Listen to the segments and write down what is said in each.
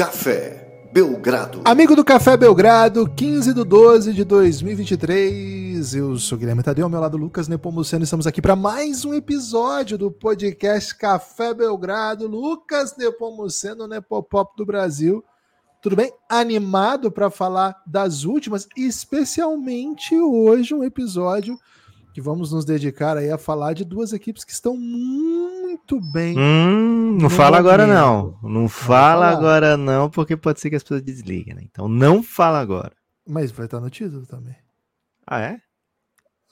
Café Belgrado. Amigo do Café Belgrado, 15 de 12 de 2023. Eu sou Guilherme Tadeu, ao meu lado Lucas Nepomuceno. Estamos aqui para mais um episódio do podcast Café Belgrado. Lucas Nepomuceno, Nepopop do Brasil. Tudo bem? Animado para falar das últimas, especialmente hoje um episódio que vamos nos dedicar aí a falar de duas equipes que estão muito bem. Hum, não fala momento. agora não. Não fala agora não, porque pode ser que as pessoas desliguem, né? Então não fala agora. Mas vai estar no título também. Ah, é?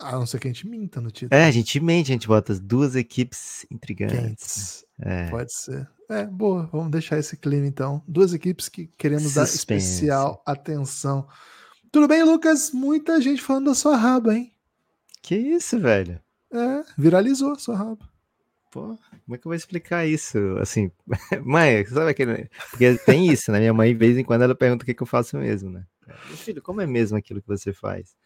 A não ser que a gente minta no título. É, a gente mente, a gente bota as duas equipes intrigantes. É. Pode ser. É, boa. Vamos deixar esse clima então. Duas equipes que queremos Suspense. dar especial atenção. Tudo bem, Lucas? Muita gente falando da sua raba, hein? Que isso, velho? É, viralizou sua raba. Pô, como é que eu vou explicar isso? Assim, mãe, sabe aquele. Porque tem isso, né? Minha mãe, de vez em quando, ela pergunta o que, que eu faço mesmo, né? Meu filho, como é mesmo aquilo que você faz?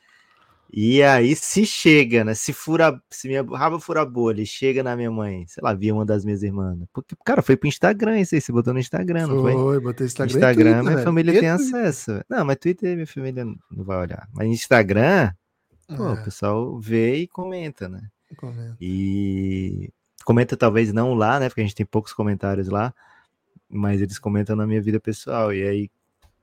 E aí, se chega, né? Se fura, se minha raba fura bolha e chega na minha mãe, sei lá, via uma das minhas irmãs. Porque, cara, foi pro Instagram isso aí, você botou no Instagram, não foi? Foi, botei Instagram. Instagram, Twitter, minha família e tem Twitter. acesso. Não, mas Twitter minha família não vai olhar. Mas Instagram, pô, é. o pessoal vê e comenta, né? Comenta. E comenta talvez não lá, né? Porque a gente tem poucos comentários lá, mas eles comentam na minha vida pessoal. E aí,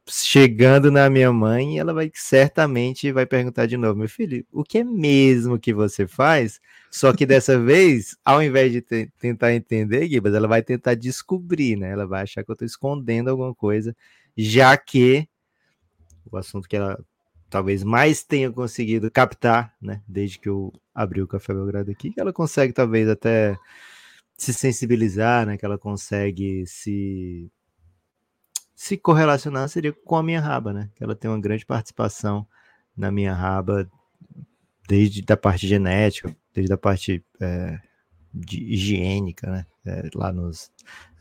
chegando na minha mãe, ela vai certamente vai perguntar de novo, meu filho, o que é mesmo que você faz? Só que dessa vez, ao invés de tentar entender, Gibas, ela vai tentar descobrir, né? Ela vai achar que eu estou escondendo alguma coisa, já que o assunto que ela talvez mais tenha conseguido captar, né? Desde que eu abri o Café Belgrado aqui, que ela consegue talvez até se sensibilizar, né? Que ela consegue se se correlacionar seria com a minha raba, né? Que ela tem uma grande participação na minha raba, desde da parte genética, desde a parte é, de higiênica, né? É, lá nos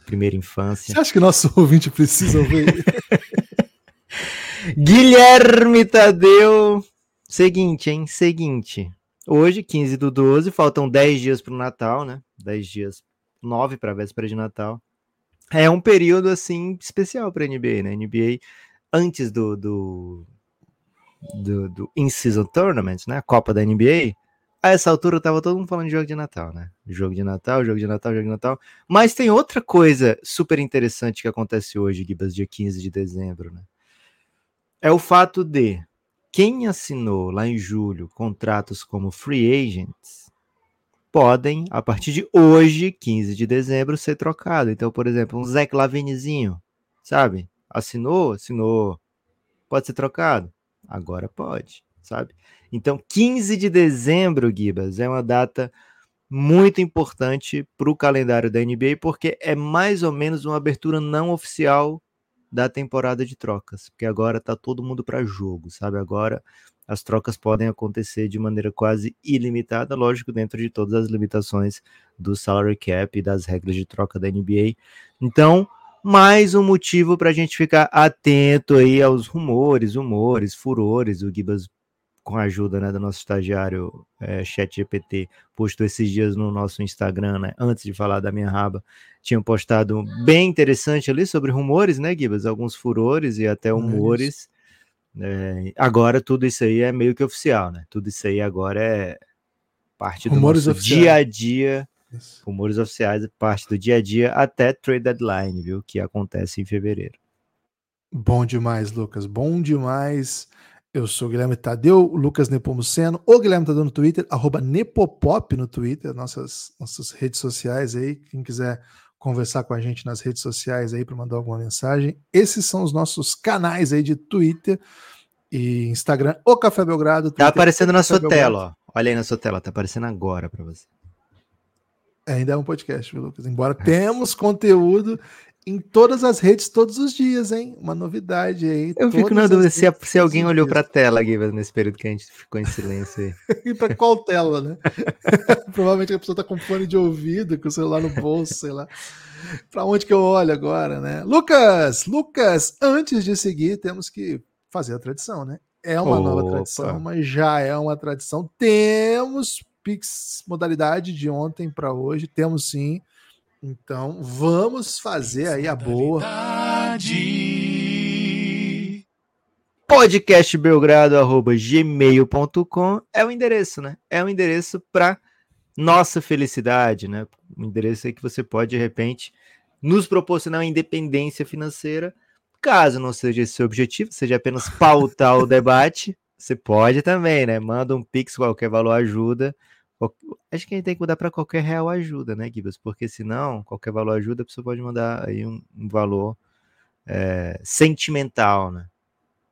primeira infância. Você acha que nosso ouvinte precisa ouvir? Guilherme Tadeu. Seguinte, hein? Seguinte. Hoje, 15 do 12, faltam 10 dias para o Natal, né? 10 dias, 9 para a véspera de Natal é um período assim especial para a NBA, né? NBA antes do do, do, do in-season tournament, né? Copa da NBA. A essa altura tava todo mundo falando de jogo de Natal, né? Jogo de Natal, jogo de Natal, jogo de Natal. Mas tem outra coisa super interessante que acontece hoje, Gibas, dia 15 de dezembro, né? É o fato de quem assinou lá em julho contratos como free agents podem, a partir de hoje, 15 de dezembro, ser trocados. Então, por exemplo, um Zach Lavinizinho, sabe? Assinou, assinou. Pode ser trocado? Agora pode, sabe? Então, 15 de dezembro, Gibas, é uma data muito importante para o calendário da NBA, porque é mais ou menos uma abertura não oficial da temporada de trocas, porque agora tá todo mundo para jogo, sabe? Agora as trocas podem acontecer de maneira quase ilimitada, lógico, dentro de todas as limitações do salary cap e das regras de troca da NBA. Então, mais um motivo para a gente ficar atento aí aos rumores, humores, furores. O Gibas, com a ajuda né, do nosso estagiário é, ChatGPT, postou esses dias no nosso Instagram, né, antes de falar da minha raba, tinham postado bem interessante ali sobre rumores, né, Gibas? Alguns furores e até humores. É, agora tudo isso aí é meio que oficial, né? Tudo isso aí agora é parte do rumores dia a dia. Isso. Rumores oficiais, parte do dia a dia até trade deadline, viu? Que acontece em fevereiro. Bom demais, Lucas. Bom demais. Eu sou o Guilherme Tadeu, Lucas Nepomuceno, o Guilherme Tadeu no Twitter, arroba Nepopop no Twitter, nossas, nossas redes sociais aí. Quem quiser conversar com a gente nas redes sociais aí para mandar alguma mensagem. Esses são os nossos canais aí de Twitter e Instagram, o Café Belgrado. Tá Twitter, tá aparecendo na sua Belgrado. tela, ó. Olha aí na sua tela, tá aparecendo agora para você. Ainda é um podcast, viu, Lucas? Embora temos conteúdo em todas as redes todos os dias, hein? Uma novidade aí. Eu fico na dúvida se, se alguém olhou para a tela, Guilherme, nesse período que a gente ficou em silêncio aí. e para qual tela, né? Provavelmente a pessoa tá com fone de ouvido, com o celular no bolso, sei lá. Para onde que eu olho agora, né? Lucas, Lucas, antes de seguir, temos que fazer a tradição, né? É uma Opa. nova tradição, mas já é uma tradição. Temos Pix modalidade de ontem para hoje, temos sim. Então, vamos fazer aí a boa. podcastbelgrado.gmail.com é o endereço, né? É o endereço para nossa felicidade, né? O endereço aí que você pode, de repente, nos proporcionar uma independência financeira. Caso não seja esse seu objetivo, seja apenas pautar o debate, você pode também, né? Manda um pix, qualquer valor ajuda. Acho que a gente tem que mudar para qualquer real ajuda, né, Gibas? Porque senão, qualquer valor ajuda, a pessoa pode mandar aí um, um valor é, sentimental, né?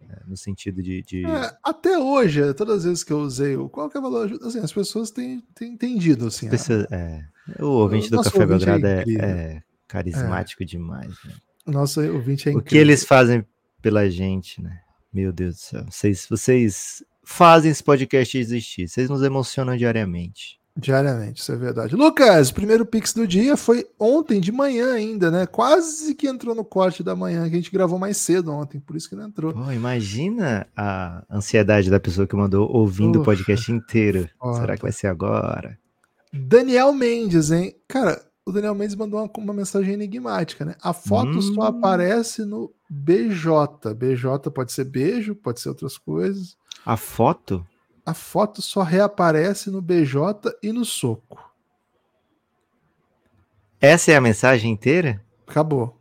É, no sentido de. de... É, até hoje, todas as vezes que eu usei o qualquer valor ajuda, assim, as pessoas têm, têm entendido. Assim, pessoas, é, o ouvinte do Café Belgrado é, é, carismático demais. Né? O nosso ouvinte é incrível. O que eles fazem pela gente, né? Meu Deus do céu. Vocês, vocês fazem esse podcast existir. Vocês nos emocionam diariamente. Diariamente, isso é verdade. Lucas, primeiro Pix do dia foi ontem de manhã ainda, né? Quase que entrou no corte da manhã, que a gente gravou mais cedo ontem, por isso que não entrou. Pô, imagina a ansiedade da pessoa que mandou ouvindo Uf, o podcast inteiro. Será que vai ser agora? Daniel Mendes, hein? Cara, o Daniel Mendes mandou uma, uma mensagem enigmática, né? A foto hum. só aparece no BJ. BJ pode ser beijo, pode ser outras coisas. A foto? a foto só reaparece no BJ e no soco. Essa é a mensagem inteira? Acabou.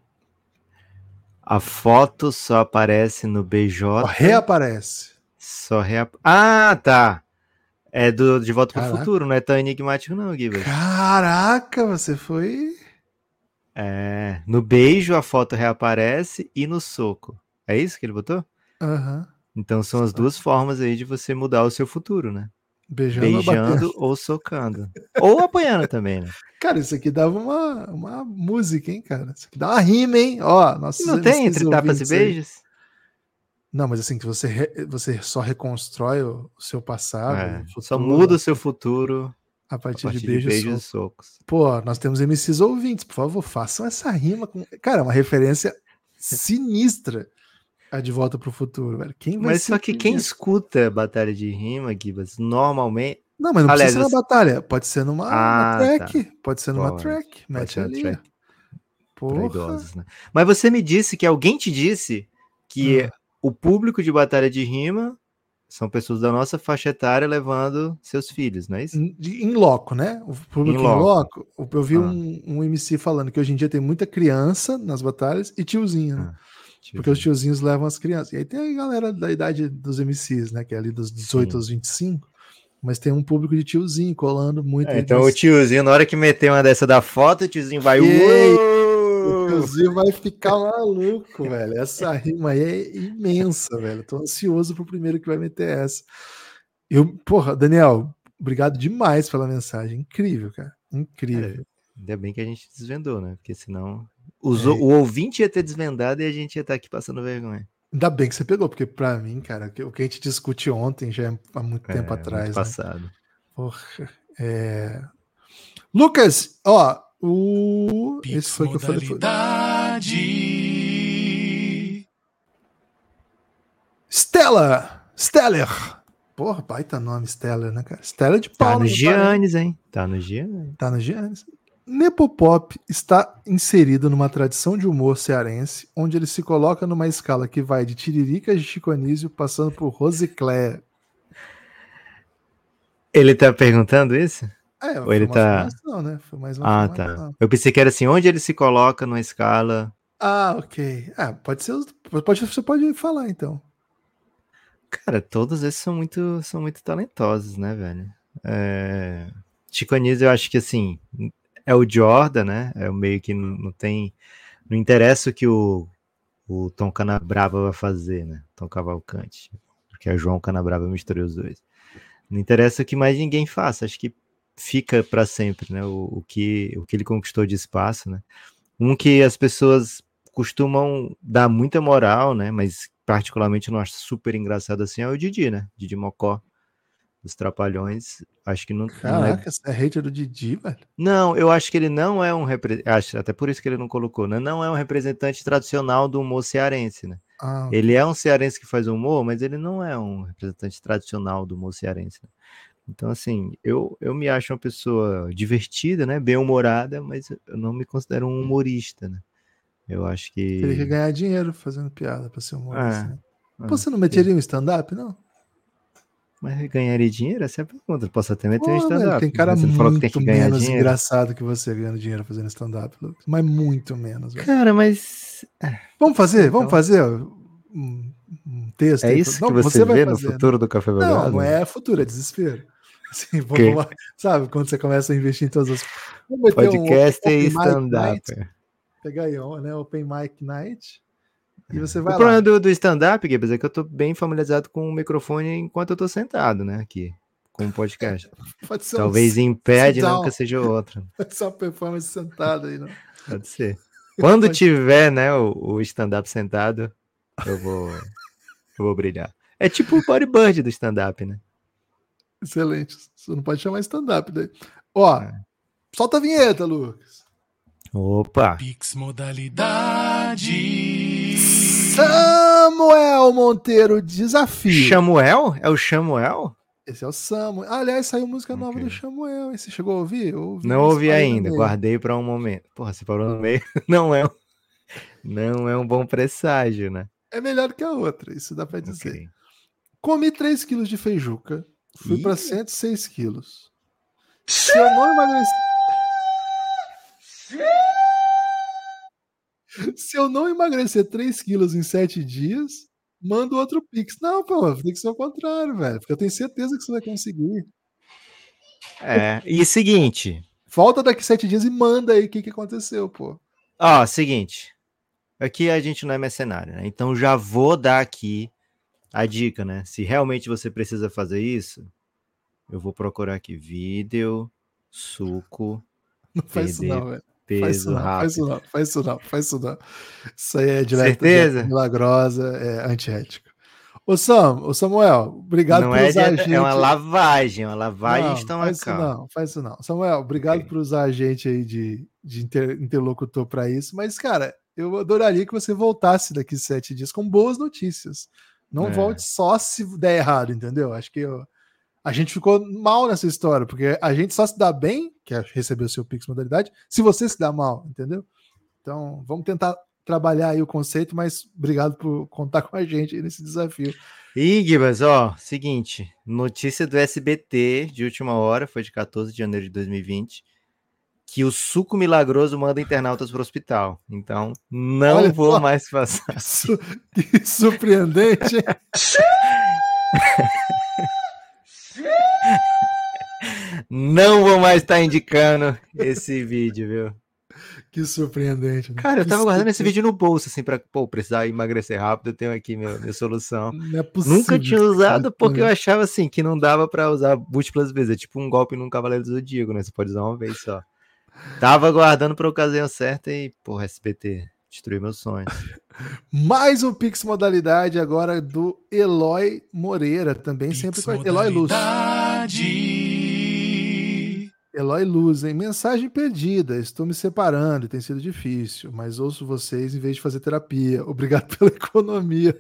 A foto só aparece no BJ. Só reaparece. Só reaparece. Ah, tá. É do De Volta para o Futuro, não é tão enigmático, não, Guilherme. Caraca, você foi. É. No beijo a foto reaparece e no soco. É isso que ele botou? Aham. Uhum. Então são as duas formas aí de você mudar o seu futuro, né? Beijando, Beijando ou, ou socando. ou apanhando também, né? Cara, isso aqui dava uma, uma música, hein, cara? Isso aqui dá uma rima, hein? Ó, nossos Não tem entre tapas e beijos? Aí. Não, mas assim, que você, re, você só reconstrói o, seu passado. É, o futuro, só muda o seu futuro a partir, a partir de, beijos, de beijos e socos. Pô, nós temos MCs ouvintes, por favor, façam essa rima. Com... Cara, é uma referência sinistra a De Volta para o Futuro, velho. Quem vai mas só que quem escuta Batalha de Rima, Gibas, normalmente. Não, mas não Aliás, precisa ser na batalha. Pode ser numa, ah, track. Tá. Pode ser numa track. Mete ali. Track. Porra. Idosos, né? Mas você me disse que alguém te disse que hum. o público de Batalha de Rima são pessoas da nossa faixa etária levando seus filhos, não é isso? Em loco, né? O público em loco. Eu vi ah. um, um, MC falando que hoje em dia tem muita criança nas batalhas e tiozinho, né? Ah. Porque os tiozinhos levam as crianças. E aí tem a galera da idade dos MCs, né? Que é ali dos 18 Sim. aos 25. Mas tem um público de tiozinho colando muito. É, então o tiozinho, na hora que meter uma dessa da foto, o tiozinho vai. O tiozinho vai ficar maluco, velho. Essa rima aí é imensa, velho. Tô ansioso pro primeiro que vai meter essa. Eu, porra, Daniel, obrigado demais pela mensagem. Incrível, cara. Incrível. É, ainda bem que a gente desvendou, né? Porque senão os, é. O ouvinte ia ter desvendado e a gente ia estar aqui passando vergonha. Ainda bem que você pegou, porque para mim, cara, o que a gente discute ontem já é há muito tempo é, atrás. Muito né? passado. Porra, é... Lucas, ó, o. Pix Esse foi que eu falei. Stella! Steller! Porra, baita nome, Steller, né, cara? Steller de pau. Tá no Giannis, hein? Tá no Giannis. Tá no Giannis. Nepopop está inserido numa tradição de humor cearense, onde ele se coloca numa escala que vai de Tiririca de Chico Anísio, passando por Rosicléia. Ele tá perguntando isso? É, Ou ele tá... né? Foi mais uma ah, tá. Eu pensei que era assim, onde ele se coloca numa escala... Ah, ok. Ah, pode ser... Pode, você pode falar, então. Cara, todos esses são muito, são muito talentosos, né, velho? É... Chico Anísio, eu acho que, assim, é o Jordan, né? É o meio que não, não tem. Não interessa o que o, o Tom Canabrava vai fazer, né? Tom Cavalcante. Porque é João Canabrava misturou os dois. Não interessa o que mais ninguém faça. Acho que fica para sempre, né? O, o, que, o que ele conquistou de espaço, né? Um que as pessoas costumam dar muita moral, né? Mas particularmente não acho super engraçado assim é o Didi, né? Didi Mocó dos Trapalhões. Acho que não. Caraca, não é... você é hater do Didi, velho? Não, eu acho que ele não é um representante. Até por isso que ele não colocou, né? Não é um representante tradicional do humor cearense, né? Ah, ele é um cearense que faz humor, mas ele não é um representante tradicional do humor cearense. Né? Então, assim, eu, eu me acho uma pessoa divertida, né? Bem-humorada, mas eu não me considero um humorista, né? Eu acho que. Ele quer ganhar dinheiro fazendo piada para ser humorista. É. Né? Ah, Você não meteria um stand-up, não? Mas ganharia dinheiro? Essa é a pergunta. Posso até meter um Pô, velho, stand-up. tem cara Você não muito que tem que menos dinheiro? engraçado que você ganhando dinheiro fazendo stand-up, Lucas. Mas muito menos, velho. Cara, mas Vamos fazer, vamos Então- fazer um, um texto. é aí. isso Não, que você, vai vê no fazer, né? futuro do Café Não, Belgrado? não é futuro, é desespero. Assim, vamos lá. Sabe, quando você começa a investir em todas as. Meter um Podcast e stand-up. Pegar aí, né? Open Mic Night. E você vai O lá. problema do, do stand-up, Gibbs, é que eu tô bem familiarizado com o microfone enquanto eu tô sentado, né? Aqui, com o podcast. Pode ser, um- Talvez em pé a sit dinâmica down. seja outra. pode ser uma performance sentada aí, não. Pode ser. Quando tiver, né, o, o stand-up sentado, eu vou, eu vou brilhar. É tipo o bodybuild do stand-up, né? Excelente. Você não pode chamar stand-up daí. Ó, É. solta a vinheta, Lucas. Opa! Pix modalidade. Samuel Monteiro, desafio. Samuel? É o Samuel? Esse é o Samuel. Ah, aliás, saiu música nova do Samuel. Você chegou a ouvir? Ouvi Não ouvi 40 ainda, guardei para um momento. Porra, você parou no meio. Não é, um- não é um bom presságio, né? É melhor que a outra, isso dá pra dizer. Ok. Comi 3 quilos de feijuca, fui pra 106 quilos. Se eu não emagrecer. Se eu não emagrecer 3 quilos em 7 dias, manda outro Pix. Não, pô, tem que ser o contrário, velho. Porque eu tenho certeza que você vai conseguir. É, e seguinte, Volta daqui 7 dias e manda aí o que, que aconteceu, pô. ó, seguinte. Aqui a gente não é mercenário, né? Então já vou dar aqui a dica, né? Se realmente você precisa fazer isso, eu vou procurar aqui vídeo, suco, Não faz isso não, velho. Faz isso não, faz isso não, faz isso não, faz isso não. Isso aí é direto Certeza? milagrosa, é antiético. Ô Sam, ô Samuel, obrigado Não por é, usar a de- gente. é uma lavagem, é uma lavagem não, estomacal. faz isso não, faz isso não. Samuel, obrigado Ok. por usar a gente aí de, de inter- interlocutor para isso, mas, cara, eu adoraria que você voltasse daqui sete dias com boas notícias. Não É. volte só se der errado, entendeu? Acho que eu- a gente ficou mal nessa história, porque a gente só se dá bem, que é receber o seu Pix modalidade, se você se dá mal, entendeu? Então, vamos tentar trabalhar aí o conceito, mas obrigado por contar com a gente aí nesse desafio. Gibas, ó, seguinte, notícia do SBT de última hora, foi de 14 de janeiro de 2020, que o suco milagroso manda internautas para o hospital. Então, não Olha vou mais passar. Su- que surpreendente. hein? Não vou mais estar indicando esse vídeo, viu? Que surpreendente. né? Cara, eu Que tava guardando esse vídeo no bolso, assim, pra, pô, precisar emagrecer rápido, eu tenho aqui minha, minha solução. É possível Nunca tinha usado porque eu achava assim que não dava pra usar múltiplas vezes. É tipo um golpe num Cavaleiro do Zodíaco, né? Você pode usar uma vez só. Tava guardando pra ocasião certa e, porra, SBT, destruiu meus sonhos. Mais um Pix modalidade agora do Eloy Moreira, também sempre com a Eloy Luz. Eloy Luz, hein? Mensagem perdida. Estou me separando, tem sido difícil, mas ouço vocês em vez de fazer terapia. Obrigado pela economia.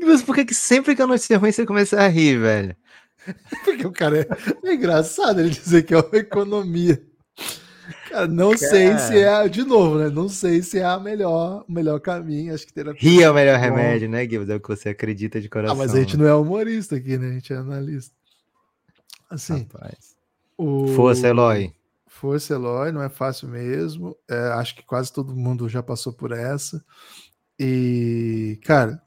Mas por que, que sempre que a notícia ruim você começa a rir, velho? Porque o cara é, é engraçado ele dizer que é uma economia. Cara, não sei Cara. se é, de novo, né? Não sei se é a melhor, o melhor caminho. Acho que terapia. Rir é o melhor remédio, né, Gibbs? É o que você acredita de coração. Ah, mas a gente não é humorista aqui, né? A gente é analista. Assim, Rapaz. o... Força, Eloy. Força, Eloy, não é fácil mesmo. É, acho que quase todo mundo já passou por essa. E, cara,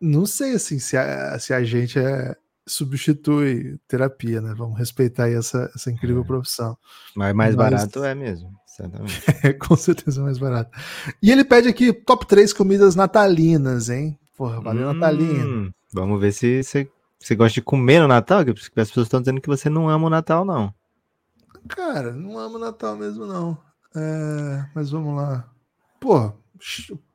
não sei assim se a, se a gente é, substitui terapia, né? Vamos respeitar aí essa, essa incrível profissão. Mas mais Mas- barato é mesmo, certamente. É com certeza mais barato. E ele pede aqui top 3 comidas natalinas, hein? Porra, valeu, Natalina. Hum, Vamos ver se você você gosta de comer no Natal, porque as pessoas estão dizendo que você não ama o Natal, não. Cara, não amo Natal mesmo, não. É, mas vamos lá. Pô,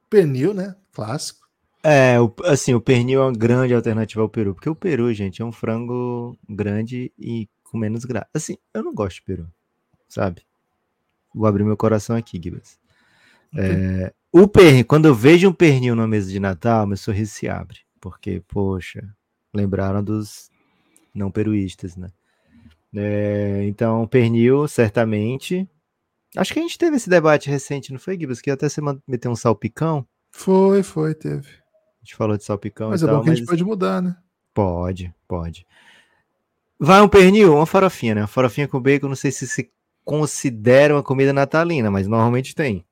pernil, né? Clássico. É, o- assim, o pernil é uma grande alternativa ao peru, porque o peru, gente, é um frango grande e com menos graça. Assim, eu não gosto de peru, sabe? Vou abrir meu coração aqui, Gibbs. É, o pernil, quando eu vejo um pernil na mesa de Natal, meu sorriso se abre, porque, poxa, lembraram dos não peruístas, né? É, então, pernil, certamente. Acho que a gente teve esse debate recente, não foi, Gibbs? Que até você meteu um salpicão. Foi, foi, teve. Gente falou de salpicão Mas e é tal, bom que a mas gente pode mudar, né? pode, pode. Vai um pernil, uma farofinha, né? Uma farofinha com bacon, não sei se se considera uma comida natalina, mas normalmente tem.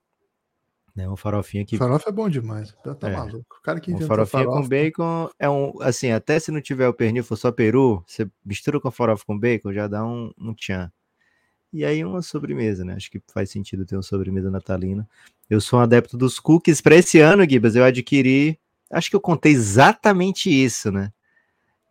Né? Uma farofinha que Farofa é bom demais. Tá, tá É. maluco. O cara que Uma farofinha farofa. com bacon é um, assim, até se não tiver o pernil, for só peru, você mistura com a farofa com bacon, já dá um, um tchan. E aí uma sobremesa, né? Acho que faz sentido ter uma sobremesa natalina. Eu sou um adepto dos cookies. Para esse ano, Gibas, eu adquiri, acho que eu contei exatamente isso, né?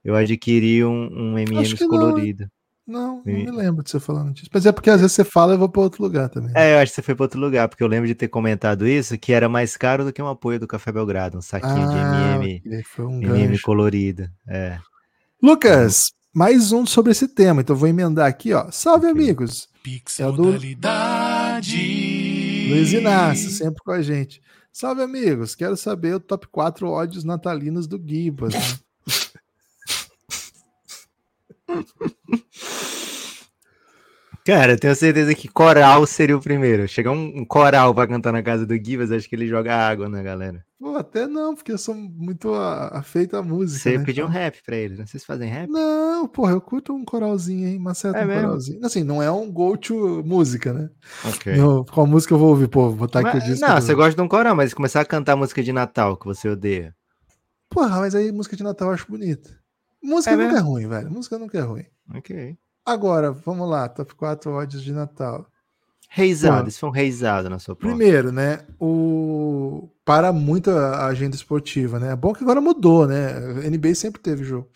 Eu adquiri um, um Acho M&M's hein? colorido. Não, não me lembro de você falando disso. Mas é porque às vezes você fala e eu vou pra outro lugar também. É, eu acho que você foi para outro lugar, porque eu lembro de ter comentado isso, que era mais caro do que um apoio do Café Belgrado, um saquinho de Ah, M&M, ok, foi um M&M colorido. É. Lucas, mais um sobre esse tema. Então eu vou emendar aqui, ó. Salve, Ok. amigos. Pix É o do-. Luiz Inácio, sempre com a gente. Salve, amigos. Quero saber o top 4 ódios natalinos do Gibas. né? Cara, tenho certeza que coral seria o primeiro. Chegar um, coral pra cantar na casa do Givas, acho que ele joga água na galera. Pô, até não, porque eu sou muito afeito à música. Você né? pediu um rap pra ele, né? Vocês fazem rap? Não, porra, eu curto um coralzinho, hein? Maceta É um mesmo? coralzinho. Assim, não é um go-to música, né? Ok. Não, qual música eu vou ouvir? Pô, vou botar aqui Mas- o disco. não, você gosta de um coral, mas começar a cantar música de Natal que você odeia. Porra, mas aí música de Natal eu acho bonita. Música É nunca é mesmo? ruim, velho. Música nunca é ruim. Ok. Agora, vamos lá, top 4 ódios de Natal. Reisado, isso foi um reisado na sua porta. Primeiro, né? O. Para muito a agenda esportiva, né? É bom que agora mudou, né? A NBA sempre teve jogo.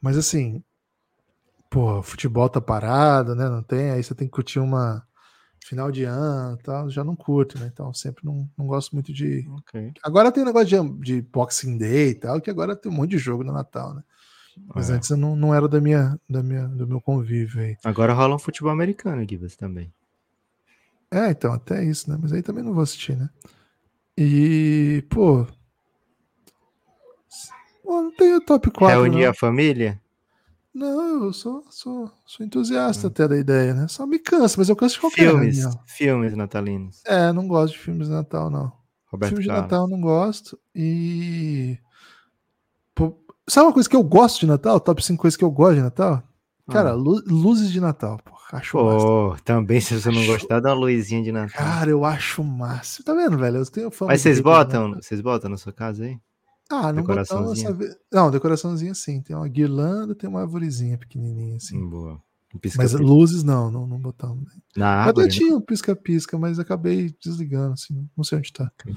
Mas assim, pô, futebol tá parado, né? Não tem, aí você tem que curtir uma final de ano e tal. Já não curto, né? Então sempre não, não gosto muito de. Ok. Agora tem negócio de, de Boxing Day e tal, que agora tem um monte de jogo no Natal, né? Mas É. antes eu não, não era da minha, da minha, do meu convívio aí. Agora rola um futebol americano, Givas, também. É, então, até isso, né? Mas aí também não vou assistir, né? E, pô. Pô, não tenho top 4. Reunir não. a família? Não, eu sou, sou, sou entusiasta até da ideia, né? Só me cansa, mas eu canso de qualquer Filmes. reunião. Filmes natalinos. É, não gosto de filmes de Natal, não. Roberto filmes de Carlos. Natal eu não gosto. E. Pô, sabe uma coisa que eu gosto de Natal? Top 5 coisas que eu gosto de Natal? Cara, lu- luzes de Natal, pô. Acho massa. Também se você não Acho- gostar, dá uma luzinha de Natal. Cara, eu acho massa. Tá vendo, velho? Eu tenho fama Mas vocês botam, vocês botam na sua casa aí? Ah, não Decoraçãozinha? vez. Não, decoraçãozinha sim. Tem uma guirlanda, tem uma arvorezinha pequenininha assim. Sim, boa. Um Mas pisca-pisca. luzes não, não, não botamos. Na Mas árvore, eu tinha um pisca-pisca, mas acabei desligando, assim, não sei onde tá. né?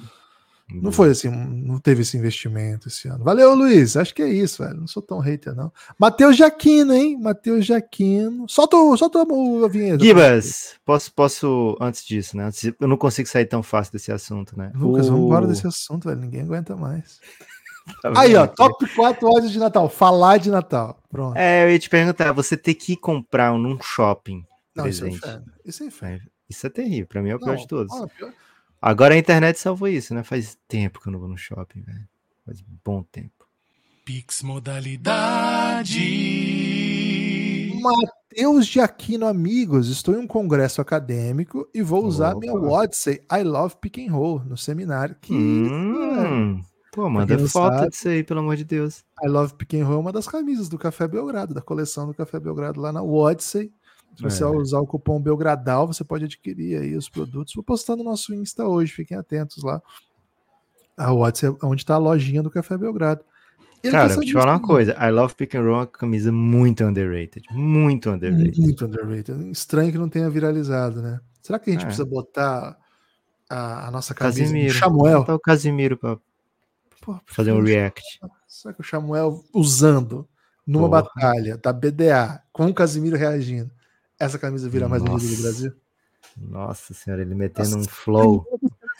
Não foi assim, não teve esse investimento esse ano. Valeu, Luiz. Acho que é isso, velho. Não sou tão hater, não. Matheus Jaquino, hein? Matheus Jaquino. Solta, solta a vinheta. Gibas, posso, posso, antes disso, né? Eu não consigo sair tão fácil desse assunto, né? Lucas, O- vamos embora desse assunto, velho. Ninguém aguenta mais. Tá Aí, ó, aqui? top 4 ódios de Natal. Falar de Natal. Pronto. É, eu ia te perguntar, você ter que comprar um num shopping não, isso é presente. inferno. Isso é inferno. É, Isso é terrível, pra mim é o pior Não, de todos. ó, pior- Agora a internet salvou isso, né? Faz tempo que eu não vou no shopping, velho. Faz bom tempo. Pix modalidade. Matheus de Aquino, amigos, estou em um congresso acadêmico e vou usar minha Opa. Odyssey I Love Pick and Roll no seminário. Que Hum, pô, manda quem não foto sabe- disso aí, pelo amor de Deus. I Love Pick and Roll é uma das camisas do Café Belgrado, da coleção do Café Belgrado lá na Odyssey. Se você É. usar o cupom Belgradal, você pode adquirir aí os produtos. Vou postar no nosso Insta hoje, fiquem atentos lá. A Odyssey é onde está a lojinha do Café Belgrado. Cara, vou te falar uma coisa. I Love Pick and Roll é uma camisa muito underrated. Muito underrated. Muito underrated. Estranho que não tenha viralizado, né? Será que a gente É. precisa botar a, a nossa camisa Casimiro. Samuel? Botar o Casimiro Pô, fazer um react. Será que o Samuel usando numa Porra. batalha da BDA com o Casimiro reagindo, essa camisa vira mais vendida do Nossa. Brasil? Nossa senhora, ele metendo Nossa, um flow.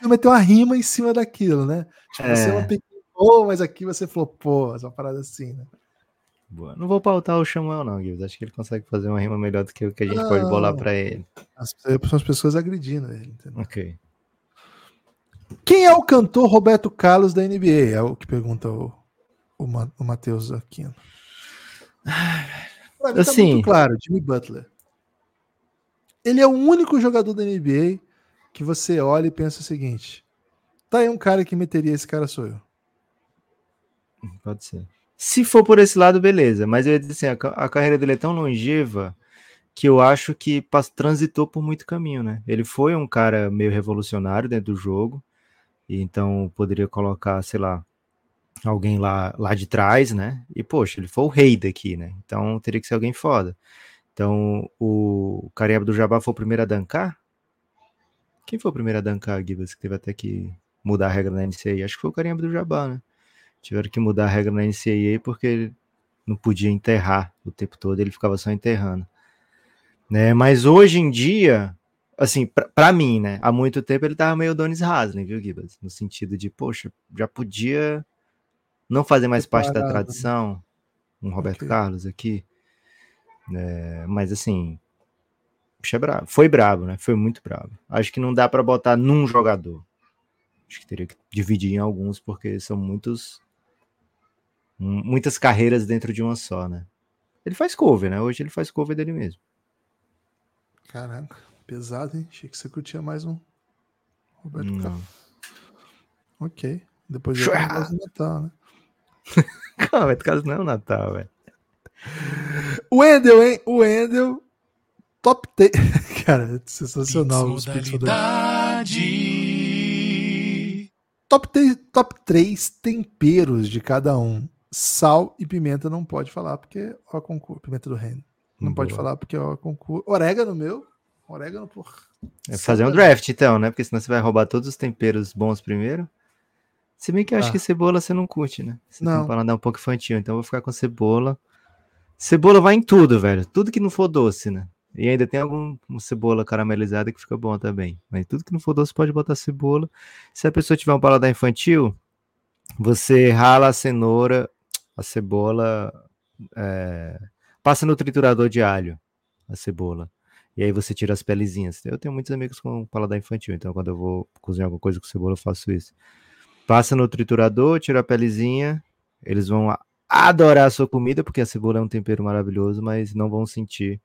Você meteu uma rima em cima daquilo, né? Tipo, você é uma É. oh, mas aqui você flopou, essa parada assim, né? Boa. Não vou pautar o Samuel, não, Gibbs. Acho que ele consegue fazer uma rima melhor do que o que a gente pode bolar Não. pra ele. As, são as pessoas agredindo ele, entendeu? Ok. Quem é o cantor Roberto Carlos da NBA? É o que pergunta o, o, o Matheus Aquino. Pra mim tá Assim- muito claro, Jimmy Butler. Ele é o único jogador da NBA que você olha e pensa o seguinte: tá aí um cara que meteria esse cara sou eu. Pode ser. Se for por esse lado, beleza. Mas eu ia dizer assim, a, a carreira dele é tão longeva que eu acho que transitou por muito caminho, né? Ele foi um cara meio revolucionário dentro do jogo. E então poderia colocar, sei lá, alguém lá, lá de trás, né? E, poxa, ele foi o rei daqui, né? Então teria que ser alguém foda. Então, o Karim Abdul-Jabbar foi o primeiro a dancar? Quem foi o primeiro a dancar, Gibas, que teve até que mudar a regra na NCAA? Acho que foi o Karim Abdul-Jabbar, né? Tiveram que mudar a regra na NCAA porque ele não podia enterrar o tempo todo, ele ficava só enterrando. Né? Mas hoje em dia, assim, pra, pra mim, né? Há muito tempo ele tava meio Donis Haslem, viu, Gibas? No sentido de, poxa, já podia não fazer mais parte da né? tradição, um Roberto Ok. Carlos aqui. Né? mas assim, é brabo. Foi brabo, né? Foi muito brabo. Acho que não dá pra botar num jogador. Acho que teria que dividir em alguns, porque são muitos. mu- Muitas carreiras dentro de uma só, né? Ele faz cover, né? Hoje ele faz cover dele mesmo. Caraca, pesado, hein? Achei que você curtia mais um Roberto Carlos. Não. Ok. Depois no Natal, né? Esse caso não é o Natal, velho. O Wendel, hein? O Wendel. Top 10. Cara, é sensacional. modalidade. modalidade. Top, 3, top 3 temperos de cada um. Sal e pimenta não pode falar porque é o concurso. Pimenta do reino. Não pode Boa. falar porque é o concurso. Orégano meu. Orégano, porra. É fazer um draft, então, né? Porque senão você vai roubar todos os temperos bons primeiro. Se bem que eu acho Ah. que cebola você não curte, né? Você tem Não. um paladar um pouco infantil, então eu vou ficar com cebola. Cebola vai em tudo, velho. Tudo que não for doce, né? E ainda tem algum uma cebola caramelizada que fica bom também. Mas tudo que não for doce pode botar cebola. Se a pessoa tiver um paladar infantil, você rala a cenoura, a cebola, é, passa no triturador de alho, a cebola. E aí você tira as pelezinhas. Eu tenho muitos amigos com paladar infantil, então quando eu vou cozinhar alguma coisa com cebola, eu faço isso. Passa no triturador, tira a pelezinha. Eles vão adorar a sua comida, porque a cebola é um tempero maravilhoso, mas não vão sentir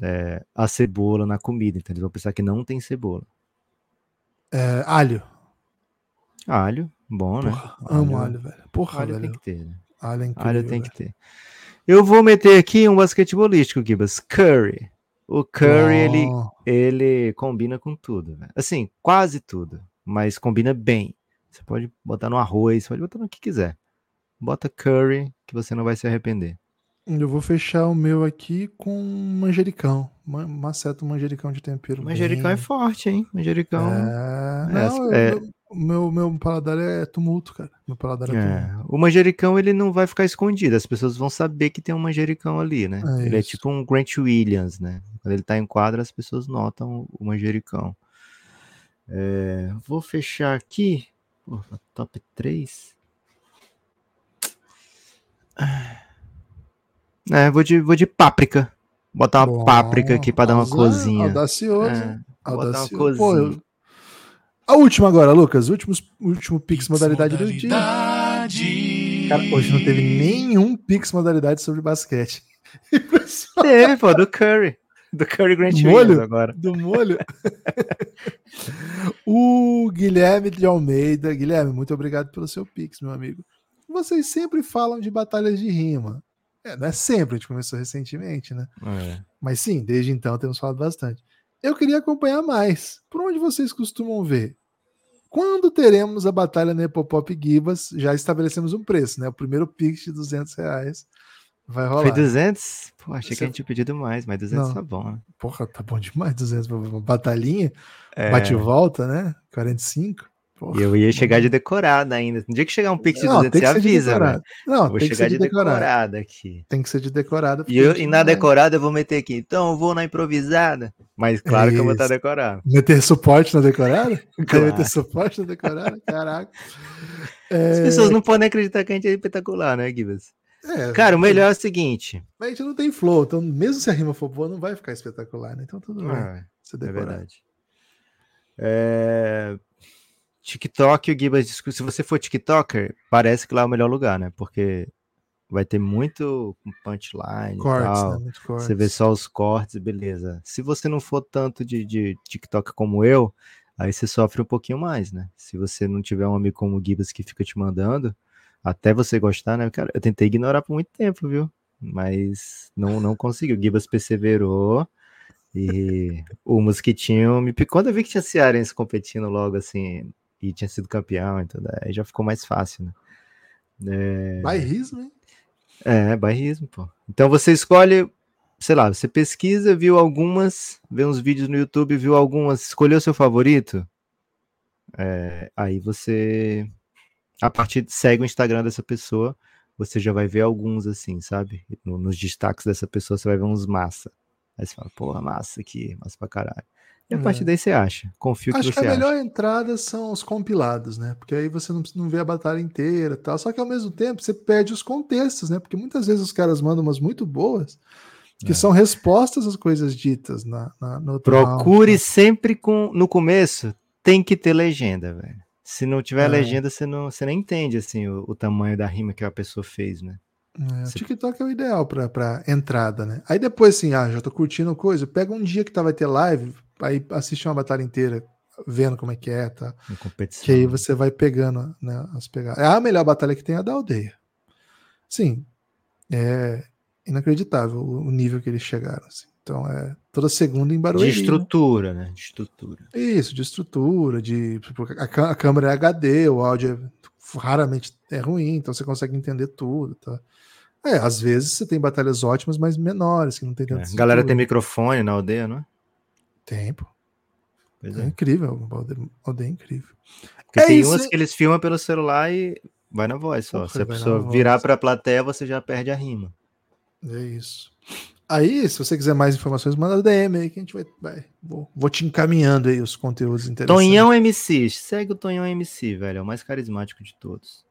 é, a cebola na comida. Então eles vão pensar que não tem cebola. É, alho. Alho, bom, né? Porra, amo alho, velho. Porra, Alho tem velho. que ter, né? Alho é incrível. Alho tem velho. que ter. Eu vou meter aqui um basquetebolístico, Gibas. Curry. O Curry, ele, Oh, ele combina com tudo, velho. Assim, quase tudo, mas combina bem. Você pode botar no arroz, pode botar no que quiser. Bota curry que você não vai se arrepender. Eu vou fechar o meu aqui com manjericão. Ma- Maceta um manjericão de tempero. Manjericão é bem- forte, hein? Manjericão. É, É, não, é- eu- o meu, meu paladar é tumulto, cara. Meu paladar é, É, tumulto. o manjericão ele não vai ficar escondido, as pessoas vão saber que tem um manjericão ali, né? É ele é isso. tipo um Grant Williams, né? Quando ele tá em quadra, as pessoas notam o manjericão. É, vou fechar aqui. Porra, top 3. É, vou de, vou de páprica. Botar uma Bom, páprica aqui pra dar uma ausa- cozinha. Audacioso. É, uma audacioso. Pô, eu- A última agora, Lucas. Últimos, último Pix modalidade do dia. Modalidade. Cara, hoje não teve nenhum Pix modalidade sobre basquete. Teve, pô, do Curry. Do Curry Grant Molho? Williams agora. Do molho. o Guilherme de Almeida. Guilherme, muito obrigado pelo seu Pix, meu amigo. Vocês sempre falam de batalhas de rima. É, não é sempre, a gente começou recentemente, né? É. Mas sim, desde então temos falado bastante. Eu queria acompanhar mais. Por onde vocês costumam ver? Quando teremos a batalha Nepopop Gibas? Já estabelecemos um preço, né? O primeiro Pix de 200 reais vai rolar. Foi 200? Pô, achei Você- que a gente tinha pedido mais, mas 200 Não. tá bom, né? Porra, tá bom demais, 200 pra batalhinha. É, Bate e volta, né? 45. Porra, E eu ia chegar de decorada ainda. No dia que chegar um pix de Não, 200, tem você de avisa, velho. decorado. Não, Vou chegar de de decorado. decorada aqui. Tem que ser de decorado. E, eu, e na vai decorada eu vou meter aqui. Então eu vou na improvisada. Mas claro que eu vou estar Isso. decorado. Meter suporte na decorada? Claro. meter suporte na decorada? Caraca. As É, pessoas não podem acreditar que a gente é espetacular, né, Gibas? é, Cara, o melhor é o seguinte. Mas a gente não tem flow, então mesmo se a rima for boa, não vai ficar espetacular, né? Então tudo bem. Ah, é decorar. verdade. É, TikTok, o Gibas se você for TikToker, parece que lá é o melhor lugar, né? Porque vai ter muito punchline Cortes, tal. né? Você vê só os cortes, beleza. Se você não for tanto de, de TikTok como eu, aí você sofre um pouquinho mais, né? Se você não tiver um amigo como o Gibas que fica te mandando, até você gostar, né? Cara, eu tentei ignorar por muito tempo, viu? Mas não, não conseguiu. O Gibas perseverou. E o Mosquitinho me Quando eu vi que tinha Cearense competindo logo assim, e tinha sido campeão, então aí já ficou mais fácil, né? É... Bairrismo, hein? É, bairrismo, pô. Então você escolhe, sei lá, você pesquisa, viu algumas, vê uns vídeos no YouTube, viu algumas, escolheu seu favorito, é, aí você, a partir segue o Instagram dessa pessoa, você já vai ver alguns assim, sabe? Nos destaques dessa pessoa você vai ver uns massa. Aí você fala, porra, massa aqui, massa pra caralho. E a partir é. daí você acha. Confio Acho que você que a melhor acha. entrada são os compilados, né? Porque aí você não, não vê a batalha inteira tal. Só que ao mesmo tempo você perde os contextos, né? Porque muitas vezes os caras mandam umas muito boas que é. são respostas às coisas ditas na, na no Procure round, né? sempre com no começo tem que ter legenda, velho. Se não tiver é. legenda, você não você nem entende assim o, o tamanho da rima que a pessoa fez, né? É, o TikTok é o ideal para entrada, né? Aí depois, assim, ah, já tô curtindo coisa, pega um dia que tá, vai ter live, aí assiste uma batalha inteira, vendo como é que é, tá? Que aí você vai pegando né, as pegadas. É a melhor batalha que tem é a da aldeia. Sim, é inacreditável o nível que eles chegaram. Assim. Então é toda segunda em Barueri. De estrutura, né? De estrutura. Isso, de estrutura, de a, a câmera é HD, o áudio é, raramente é ruim, então você consegue entender tudo, tá? É, às vezes você tem batalhas ótimas, mas menores, que não tem tanto. É, galera tem microfone na aldeia, não é? Tempo. É, é, incrível, a aldeia é incrível. Porque é tem isso. umas que eles filmam pelo celular e vai na voz só. Porra, se a pessoa virar para a plateia, você já perde a rima. É isso. Aí, se você quiser mais informações, manda DM aí que a gente vai. vai vou, vou te encaminhando aí os conteúdos interessantes. Tonhão MC, segue o Tonhão MC, velho. É o mais carismático de todos.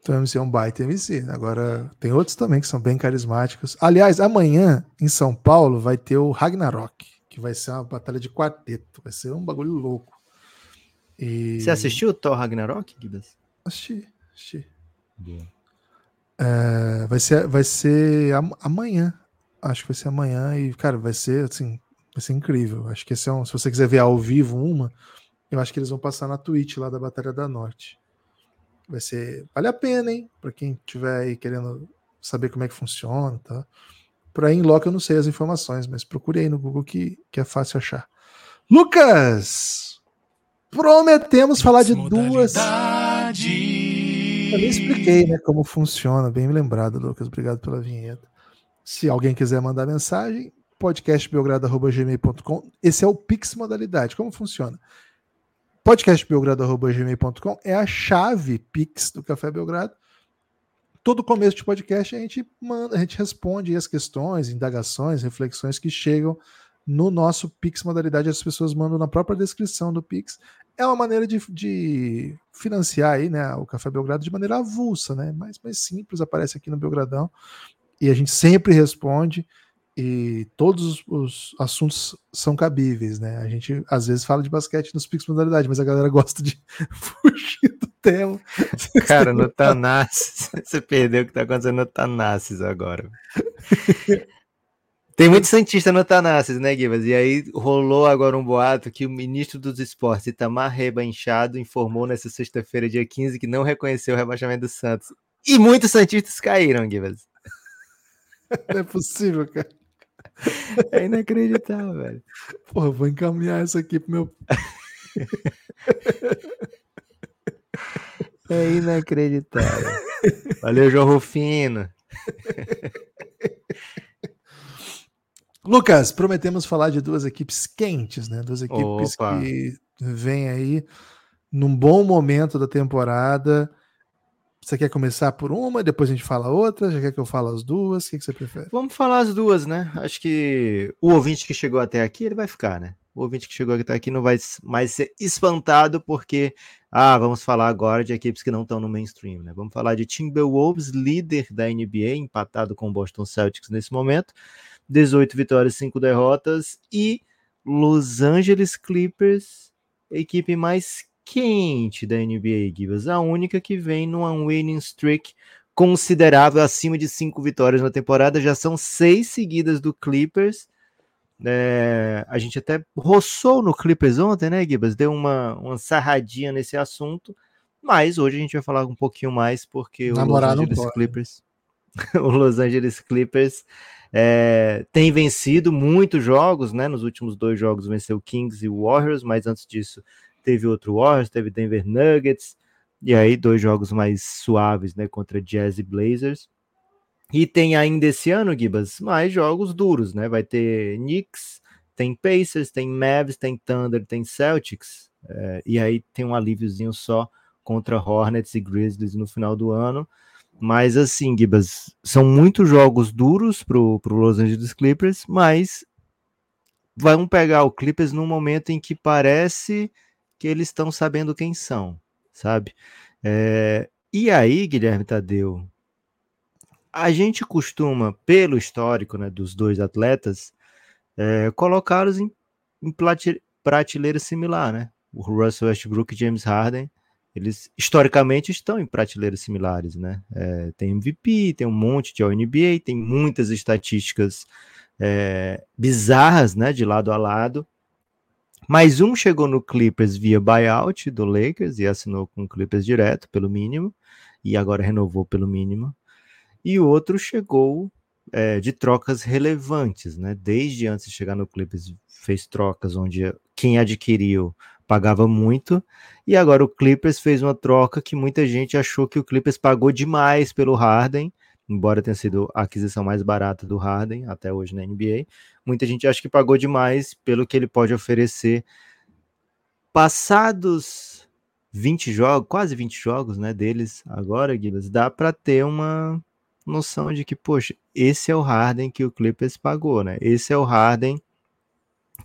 Então, MC é um baita MC. Agora, tem outros também que são bem carismáticos. Aliás, amanhã, em São Paulo, vai ter o Ragnarok, que vai ser uma batalha de quarteto. Vai ser um bagulho louco. E... Você assistiu o Thor Ragnarok, Gibas? Assisti, assisti. É, vai ser, vai ser amanhã. Acho que vai ser amanhã. E, cara, vai ser assim, vai ser incrível. Acho que esse é um, se você quiser ver ao vivo uma, eu acho que eles vão passar na Twitch lá da Batalha da Norte. Vai ser. Vale a pena, hein? Para quem tiver aí querendo saber como é que funciona, tá? Para Inlock eu não sei as informações, mas procure aí no Google que, que é fácil achar. Lucas! Prometemos falar de duas. Eu nem expliquei, né, como funciona. Bem lembrado, Lucas. Obrigado pela vinheta. Se alguém quiser mandar mensagem, podcastbelgrado.gmail.com. Esse é o Pix modalidade. Como funciona? podcastbelgrado.gmail.com é a chave Pix do Café Belgrado. Todo começo de podcast a gente manda, a gente responde as questões, indagações, reflexões que chegam no nosso Pix modalidade. As pessoas mandam na própria descrição do Pix. É uma maneira de, de financiar aí, né, o Café Belgrado de maneira avulsa, né? Mais, mais simples, aparece aqui no Belgradão. E a gente sempre responde e todos os assuntos são cabíveis, né? A gente às vezes fala de basquete nos Pix Modalidade, mas a galera gosta de fugir do tema. Cara, no Tanassis, você perdeu o que tá acontecendo no Tanassis agora. Tem muito Santista no Tanassis, né, Guivas? E aí rolou agora um boato que o ministro dos esportes, Itamar Rebanchado, informou nessa sexta-feira, dia 15, que não reconheceu o rebaixamento do Santos. E muitos Santistas caíram, Guivas. Não é possível, cara. É inacreditável, velho. Porra, vou encaminhar isso aqui pro meu. É inacreditável. Valeu, João Rufino. Lucas, prometemos falar de duas equipes quentes, né? Duas equipes Opa. que vêm aí num bom momento da temporada você quer começar por uma depois a gente fala outra? Já quer que eu fale as duas? O que, que você prefere? Vamos falar as duas, né? Acho que o ouvinte que chegou até aqui, ele vai ficar, né? O ouvinte que chegou até aqui não vai mais ser espantado porque, ah, vamos falar agora de equipes que não estão no mainstream, né? Vamos falar de Timberwolves, líder da NBA, empatado com o Boston Celtics nesse momento, 18 vitórias, 5 derrotas, e Los Angeles Clippers, equipe mais quente da NBA, Gibas. A única que vem numa winning streak considerável, acima de cinco vitórias na temporada. Já são seis seguidas do Clippers. É, a gente até roçou no Clippers ontem, né, Gibas? Deu uma, uma sarradinha nesse assunto. Mas hoje a gente vai falar um pouquinho mais porque Namorar o Los Angeles. Clippers, o Los Angeles Clippers é, tem vencido muitos jogos, né? Nos últimos dois jogos venceu o Kings e o Warriors, mas antes disso teve outro Warriors, teve Denver Nuggets, e aí dois jogos mais suaves, né? Contra Jazz e Blazers. E tem ainda esse ano, Gibas, mais jogos duros, né? Vai ter Knicks, tem Pacers, tem Mavs, tem Thunder, tem Celtics, é, e aí tem um alíviozinho só contra Hornets e Grizzlies no final do ano. Mas assim, Gibas, são muitos jogos duros pro, pro Los Angeles Clippers, mas vão pegar o Clippers num momento em que parece que eles estão sabendo quem são, sabe? É, e aí, Guilherme Tadeu, a gente costuma, pelo histórico né, dos dois atletas, é, colocá-los em, em prateleira similar, né? O Russell Westbrook e James Harden, eles historicamente estão em prateleiras similares, né? É, tem MVP, tem um monte de All-NBA, tem muitas estatísticas é, bizarras, né? De lado a lado. Mas um chegou no Clippers via buyout do Lakers e assinou com o Clippers direto, pelo mínimo, e agora renovou pelo mínimo. E o outro chegou é, de trocas relevantes, né? Desde antes de chegar no Clippers, fez trocas onde quem adquiriu pagava muito, e agora o Clippers fez uma troca que muita gente achou que o Clippers pagou demais pelo Harden, embora tenha sido a aquisição mais barata do Harden até hoje na NBA. Muita gente acha que pagou demais pelo que ele pode oferecer. Passados 20 jogos, quase 20 jogos, né, deles agora, Guilherme, dá para ter uma noção de que, poxa, esse é o Harden que o Clippers pagou, né? Esse é o Harden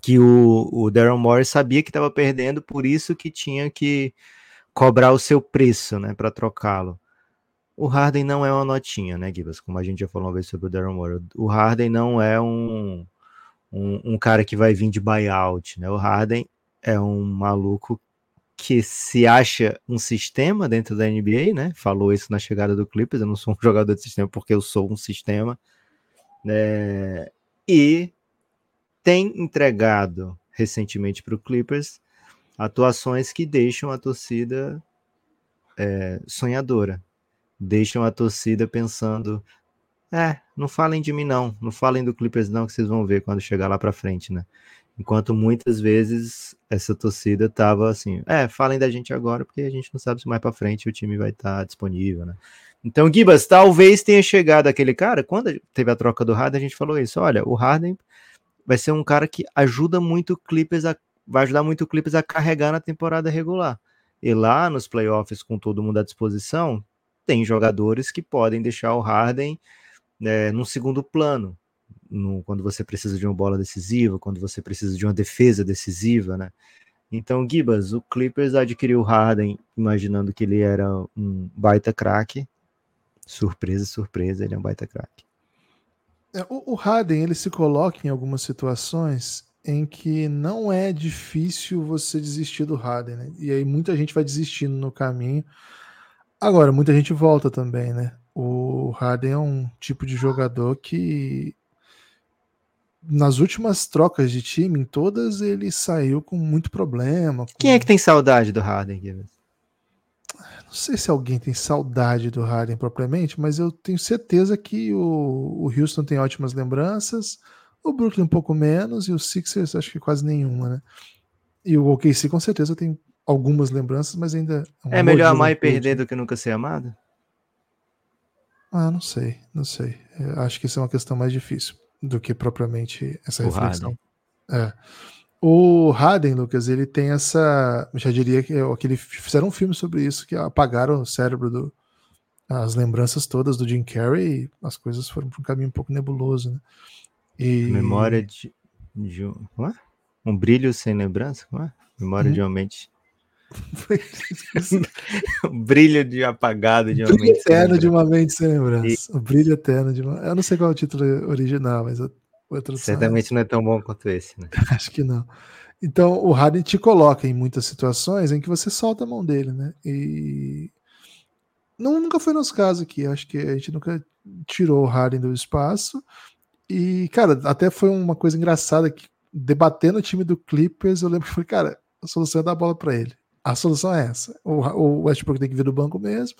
que o, o Daryl Morey sabia que estava perdendo, por isso que tinha que cobrar o seu preço, né, para trocá-lo. O Harden não é uma notinha, né, Gibas? Como a gente já falou uma vez sobre o Daryl Morey. O Harden não é um, um, um cara que vai vir de buyout, né? O Harden é um maluco que se acha um sistema dentro da NBA, né? Falou isso na chegada do Clippers. Eu não sou um jogador de sistema porque eu sou um sistema. né? e tem entregado recentemente para o Clippers atuações que deixam a torcida é, sonhadora, deixam a torcida pensando: é, não falem de mim não, não falem do Clippers não, que vocês vão ver quando chegar lá para frente, né? Enquanto muitas vezes essa torcida tava assim, é, falem da gente agora, porque a gente não sabe se mais para frente o time vai estar disponível, né? Então, Gibas, talvez tenha chegado aquele cara, quando teve a troca do Harden, a gente falou isso, olha, o Harden vai ser um cara que ajuda muito o Clippers a vai ajudar muito o Clippers a carregar na temporada regular. E lá nos playoffs, com todo mundo à disposição, tem jogadores que podem deixar o Harden né, num segundo plano, no, quando você precisa de uma bola decisiva, quando você precisa de uma defesa decisiva, né? Então, Gibas, o Clippers adquiriu o Harden imaginando que ele era um baita craque. Surpresa, surpresa, ele é um baita craque. É, o, o Harden ele se coloca em algumas situações em que não é difícil você desistir do Harden, né? E aí muita gente vai desistindo no caminho. Agora, muita gente volta também, né? O Harden é um tipo de jogador que nas últimas trocas de time, em todas ele saiu com muito problema. com- Quem é que tem saudade do Harden, Gibas? Não sei se alguém tem saudade do Harden propriamente, mas eu tenho certeza que o, o Houston tem ótimas lembranças, o Brooklyn um pouco menos e o Sixers acho que quase nenhuma, né? E o OKC com certeza tem algumas lembranças, mas ainda um É melhor amar e perder do que nunca ser amado? Ah, não sei, não sei. Eu acho que isso é uma questão mais difícil do que propriamente essa O reflexão. É. O Harden, Lucas, ele tem essa. Já diria que, é, que ele fizeram um filme sobre isso, que apagaram o cérebro do. As lembranças todas do Jim Carrey, e as coisas foram para um caminho um pouco nebuloso, né? E... Memória de, de um, é? um brilho sem lembrança? Como é? Memória Uhum. de uma mente. Um brilho de apagado de uma Brilho mente. eterno de uma mente sem lembrança. O brilho eterno de uma. Eu não sei qual é o título original, mas é Certamente não é tão bom quanto esse, né? Acho que não. Então, o Harden te coloca em muitas situações em que você solta a mão dele, né? E não, nunca foi nosso caso aqui. Acho que a gente nunca tirou o Harden do espaço. E, cara, até foi uma coisa engraçada que debatendo o time do Clippers, eu lembro que foi, cara, a solução é dar a bola para ele. A solução é essa. O, Westbrook tem que vir do banco mesmo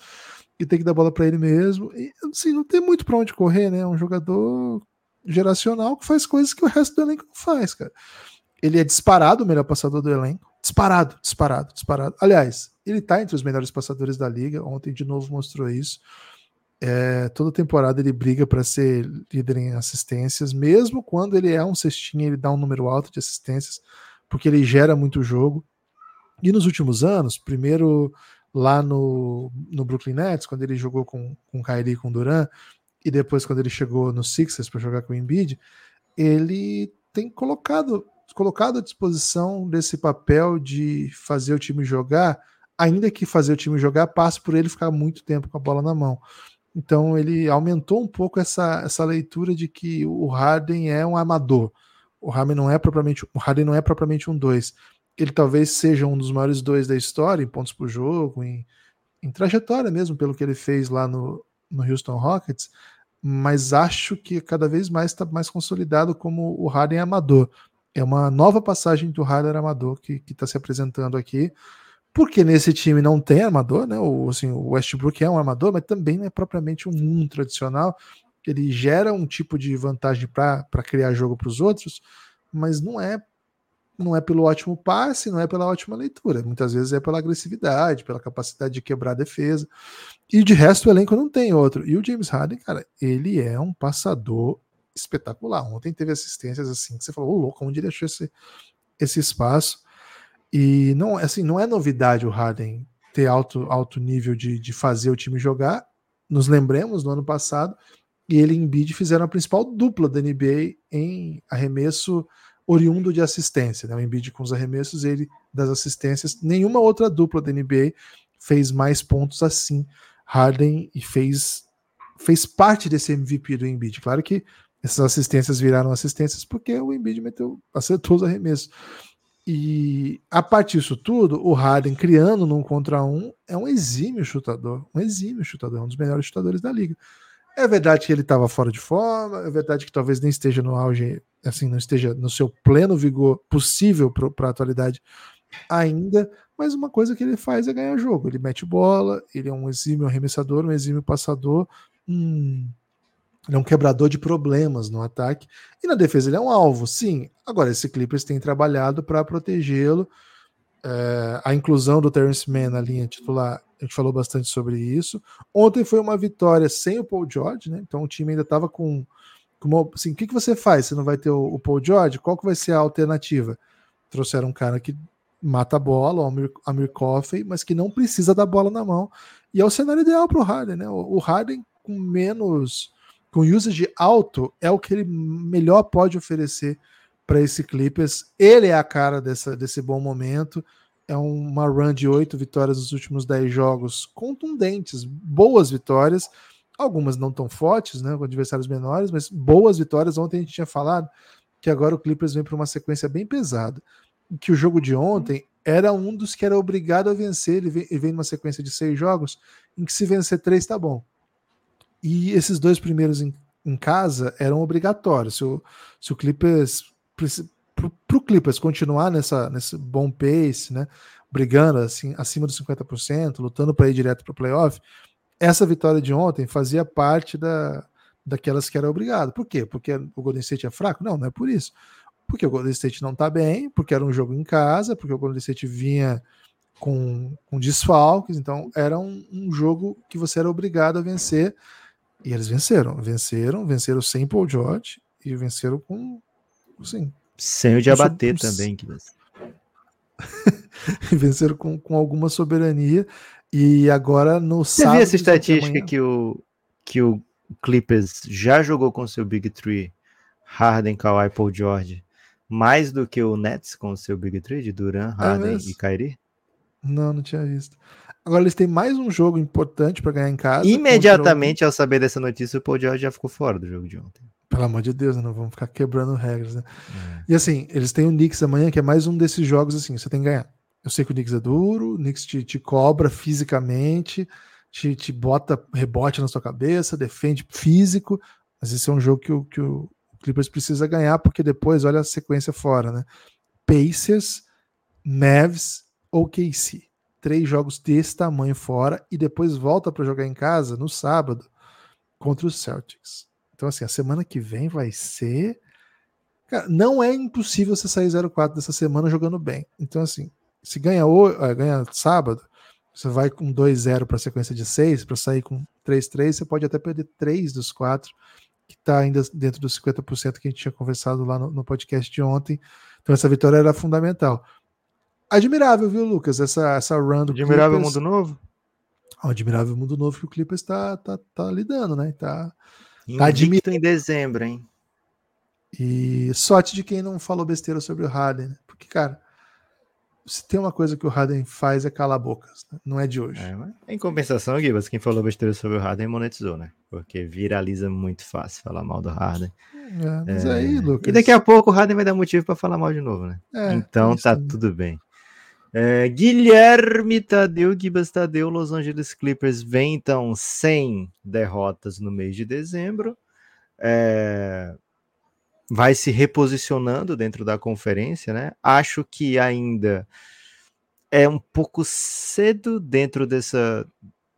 e tem que dar bola para ele mesmo. E assim, não tem muito para onde correr, né? É um jogador geracional que faz coisas que o resto do elenco não faz, cara. Ele é disparado o melhor passador do elenco. Disparado, disparado, disparado. Aliás, ele tá entre os melhores passadores da liga. Ontem de novo mostrou isso. É, toda temporada ele briga para ser líder em assistências, mesmo quando ele é um cestinha, ele dá um número alto de assistências, porque ele gera muito jogo. E nos últimos anos, primeiro lá no, no Brooklyn Nets, quando ele jogou com, com Kyrie e com Durant, e depois quando ele chegou no Sixers para jogar com o Embiid, ele tem colocado, colocado à disposição desse papel de fazer o time jogar, ainda que fazer o time jogar passe por ele ficar muito tempo com a bola na mão. Então ele aumentou um pouco essa, essa leitura de que o Harden é um amador. O Harden não é propriamente, o Harden não é propriamente um dois. Ele talvez seja um dos maiores dois da história em pontos por jogo, em, em trajetória mesmo, pelo que ele fez lá no, no Houston Rockets, mas acho que cada vez mais está mais consolidado como o Harden amador. É uma nova passagem do Harden amador que está se apresentando aqui porque nesse time não tem armador, né? O, assim, o Westbrook é um armador, mas também não é propriamente um mundo tradicional. Ele gera um tipo de vantagem para criar jogo para os outros, mas não é não é pelo ótimo passe, não é pela ótima leitura. Muitas vezes é pela agressividade, pela capacidade de quebrar a defesa. E de resto o elenco não tem outro. E o James Harden, cara, ele é um passador espetacular. Ontem teve assistências assim que você falou, ô louco, onde ele achou esse, esse espaço? E não, assim, não é novidade o Harden ter alto, alto nível de, de fazer o time jogar. Nos lembremos, no ano passado, e ele e Embiid fizeram a principal dupla da NBA em arremesso oriundo de assistência. Né? O Embiid com os arremessos, ele das assistências. Nenhuma outra dupla da NBA fez mais pontos assim. Harden e fez, fez parte desse MVP do Embiid. Claro que essas assistências viraram assistências porque o Embiid meteu, acertou os arremessos. E a partir disso tudo, o Harden criando num contra um é um exímio chutador, um exímio chutador, um dos melhores chutadores da liga. É verdade que ele estava fora de forma, é verdade que talvez nem esteja no auge, assim, não esteja no seu pleno vigor possível para a atualidade ainda, mas uma coisa que ele faz é ganhar jogo. Ele mete bola, ele é um exímio arremessador, um exímio passador, um ele é um quebrador de problemas no ataque. E na defesa ele é um alvo, sim. Agora, esse Clippers tem trabalhado para protegê-lo. É, a inclusão do Terence Mann na linha titular, a gente falou bastante sobre isso. Ontem foi uma vitória sem o Paul George, né? Então o time ainda estava com, com uma, assim, o que, que você faz? Você não vai ter o, o, Paul George? Qual que vai ser a alternativa? Trouxeram um cara que mata a bola, o Amir, Amir Coffey, mas que não precisa da bola na mão. E é o cenário ideal para o Harden, né? O, o Harden com menos com usage alto, é o que ele melhor pode oferecer para esse Clippers. Ele é a cara dessa, desse bom momento. É uma run de oito vitórias nos últimos dez jogos, contundentes, boas vitórias. Algumas não tão fortes, né, com adversários menores, mas boas vitórias. Ontem a gente tinha falado que agora o Clippers vem para uma sequência bem pesada. Que o jogo de ontem era um dos que era obrigado a vencer. Ele vem, vem numa sequência de seis jogos em que se vencer três tá bom. E esses dois primeiros em, em casa eram obrigatórios. Se o, se o Clippers. Para o Clippers continuar nessa, nesse bom pace, né, brigando assim, acima dos 50%, lutando para ir direto para o playoff, essa vitória de ontem fazia parte da, daquelas que era obrigado. Por quê? Porque o Golden State é fraco? Não, não é por isso. Porque o Golden State não está bem, porque era um jogo em casa, porque o Golden State vinha com, com desfalques, então era um, um jogo que você era obrigado a vencer e eles venceram, venceram, venceram sem Paul George e venceram com, assim, sem o Diabaté também, que venceram com, com alguma soberania e agora no Você sábado. Você viu essa estatística que o que o Clippers já jogou com seu Big Three, Harden, Kawhi, Paul George, mais do que o Nets com o seu Big Three de Duran, é Harden é e Kyrie? Não, não tinha visto. Agora eles têm mais um jogo importante para ganhar em casa. Imediatamente ao saber dessa notícia, o Paul George já ficou fora do jogo de ontem. Pelo amor de Deus, não vamos ficar quebrando regras, né? É. E assim, eles têm o Knicks amanhã, que é mais um desses jogos assim, você tem que ganhar. Eu sei que o Knicks é duro, o Knicks te, te cobra fisicamente, te, te bota rebote na sua cabeça, defende físico, mas esse é um jogo que o, que o Clippers precisa ganhar, porque depois, olha a sequência fora, né? Pacers, Mavs, OKC. três jogos desse tamanho fora e depois volta para jogar em casa no sábado contra os Celtics. Então, assim, a semana que vem vai ser. Cara, não é impossível você sair 0-4 dessa semana jogando bem. Então, assim, se ganha, eh, ganha sábado, você vai com 2-0 para a sequência de 6, para sair com 3-3, você pode até perder 3 dos 4, que está ainda dentro dos 50% que a gente tinha conversado lá no, no podcast de ontem. Então, essa vitória era fundamental. Admirável, viu, Lucas? Essa, essa run do Admirável Clippers. Mundo Novo? O admirável mundo novo que o Clippers está tá, tá lidando, né? Tá, Invicto em dezembro, hein? E sorte de quem não falou besteira sobre o Harden, né? Porque, cara, se tem uma coisa que o Harden faz é calar bocas, né? não é de hoje. É, em compensação, Gibas, quem falou besteira sobre o Harden monetizou, né? Porque viraliza muito fácil falar mal do Harden. É, mas aí, Lucas. E daqui a pouco o Harden vai dar motivo para falar mal de novo, né? é, então tá aí. tudo bem. É, Guilherme Tadeu, Gibas Tadeu, Los Angeles Clippers vem então sem derrotas no mês de dezembro. É, vai se reposicionando dentro da conferência, né? Acho que ainda é um pouco cedo dentro dessa,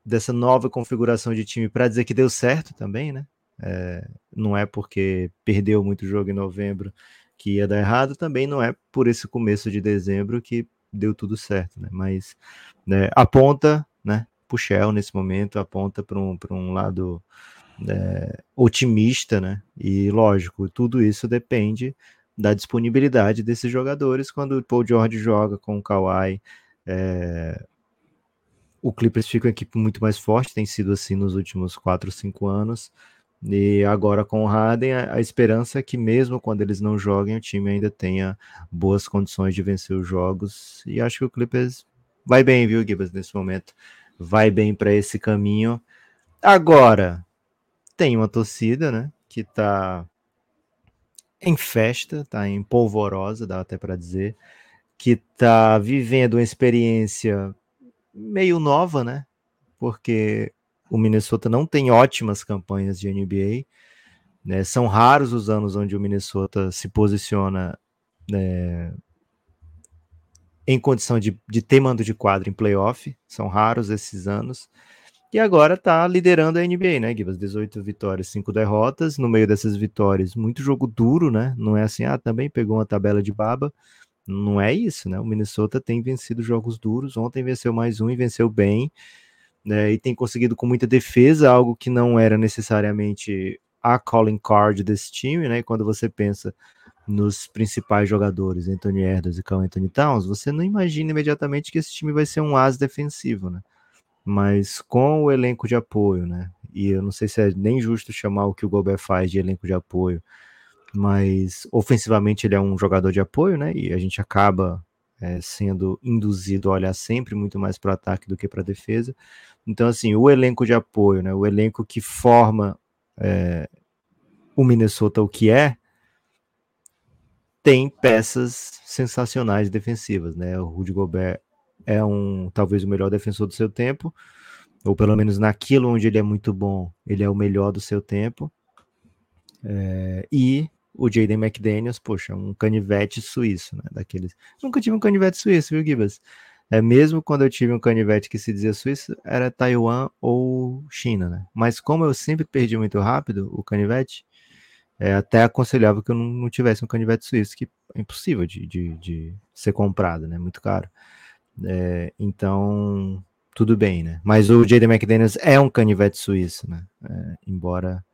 dessa nova configuração de time para dizer que deu certo também, né? É, não é porque perdeu muito jogo em novembro que ia dar errado, também não é por esse começo de dezembro que deu tudo certo, né? Mas né, aponta, né? Puxel nesse momento aponta para um, um lado é, otimista, né? E lógico, tudo isso depende da disponibilidade desses jogadores. Quando o Paul George joga com o Kawhi, é, o Clippers fica uma equipe muito mais forte, tem sido assim nos últimos 4, 5 anos. E agora com o Harden, a, a esperança é que mesmo quando eles não joguem, o time ainda tenha boas condições de vencer os jogos. E acho que o Clippers vai bem, viu, Gibbs, nesse momento. Vai bem para esse caminho. Agora, tem uma torcida, né, que tá em festa, tá em polvorosa, dá até para dizer, que tá vivendo uma experiência meio nova, né? Porque o Minnesota não tem ótimas campanhas de NBA. Né? São raros os anos onde o Minnesota se posiciona né, em condição de, de ter mando de quadro em playoff. São raros esses anos. E agora está liderando a NBA, né, Gibas? 18 vitórias, 5 derrotas. No meio dessas vitórias, muito jogo duro, né? Não é assim, ah, também pegou uma tabela de baba. Não é isso, né? O Minnesota tem vencido jogos duros. Ontem venceu mais um e venceu bem. Né, e tem conseguido com muita defesa, algo que não era necessariamente a calling card desse time, né? Quando você pensa nos principais jogadores, Anthony Edwards e Carl Anthony Towns, você não imagina imediatamente que esse time vai ser um as defensivo, né? Mas com o elenco de apoio, né? E eu não sei se é nem justo chamar o que o Gobert faz de elenco de apoio, mas ofensivamente ele é um jogador de apoio, né? E a gente acaba é, sendo induzido a olhar sempre muito mais para o ataque do que para a defesa. Então, assim, o elenco de apoio, né, o elenco que forma é, o Minnesota o que é, tem peças sensacionais defensivas, né? O Rudy Gobert é um talvez o melhor defensor do seu tempo, ou pelo menos naquilo onde ele é muito bom, ele é o melhor do seu tempo. É, e o Jaden McDaniels, poxa, um canivete suíço, né? Daqueles. Nunca tive um canivete suíço, viu, Gibas? É mesmo quando eu tive um canivete que se dizia suíço, era Taiwan ou China, né? Mas como eu sempre perdi muito rápido o canivete, é até aconselhável que eu não, não tivesse um canivete suíço, que é impossível de, de, de ser comprado, né? Muito caro. É, então, tudo bem, né? Mas o Jaden McDaniels é um canivete suíço, né? É, embora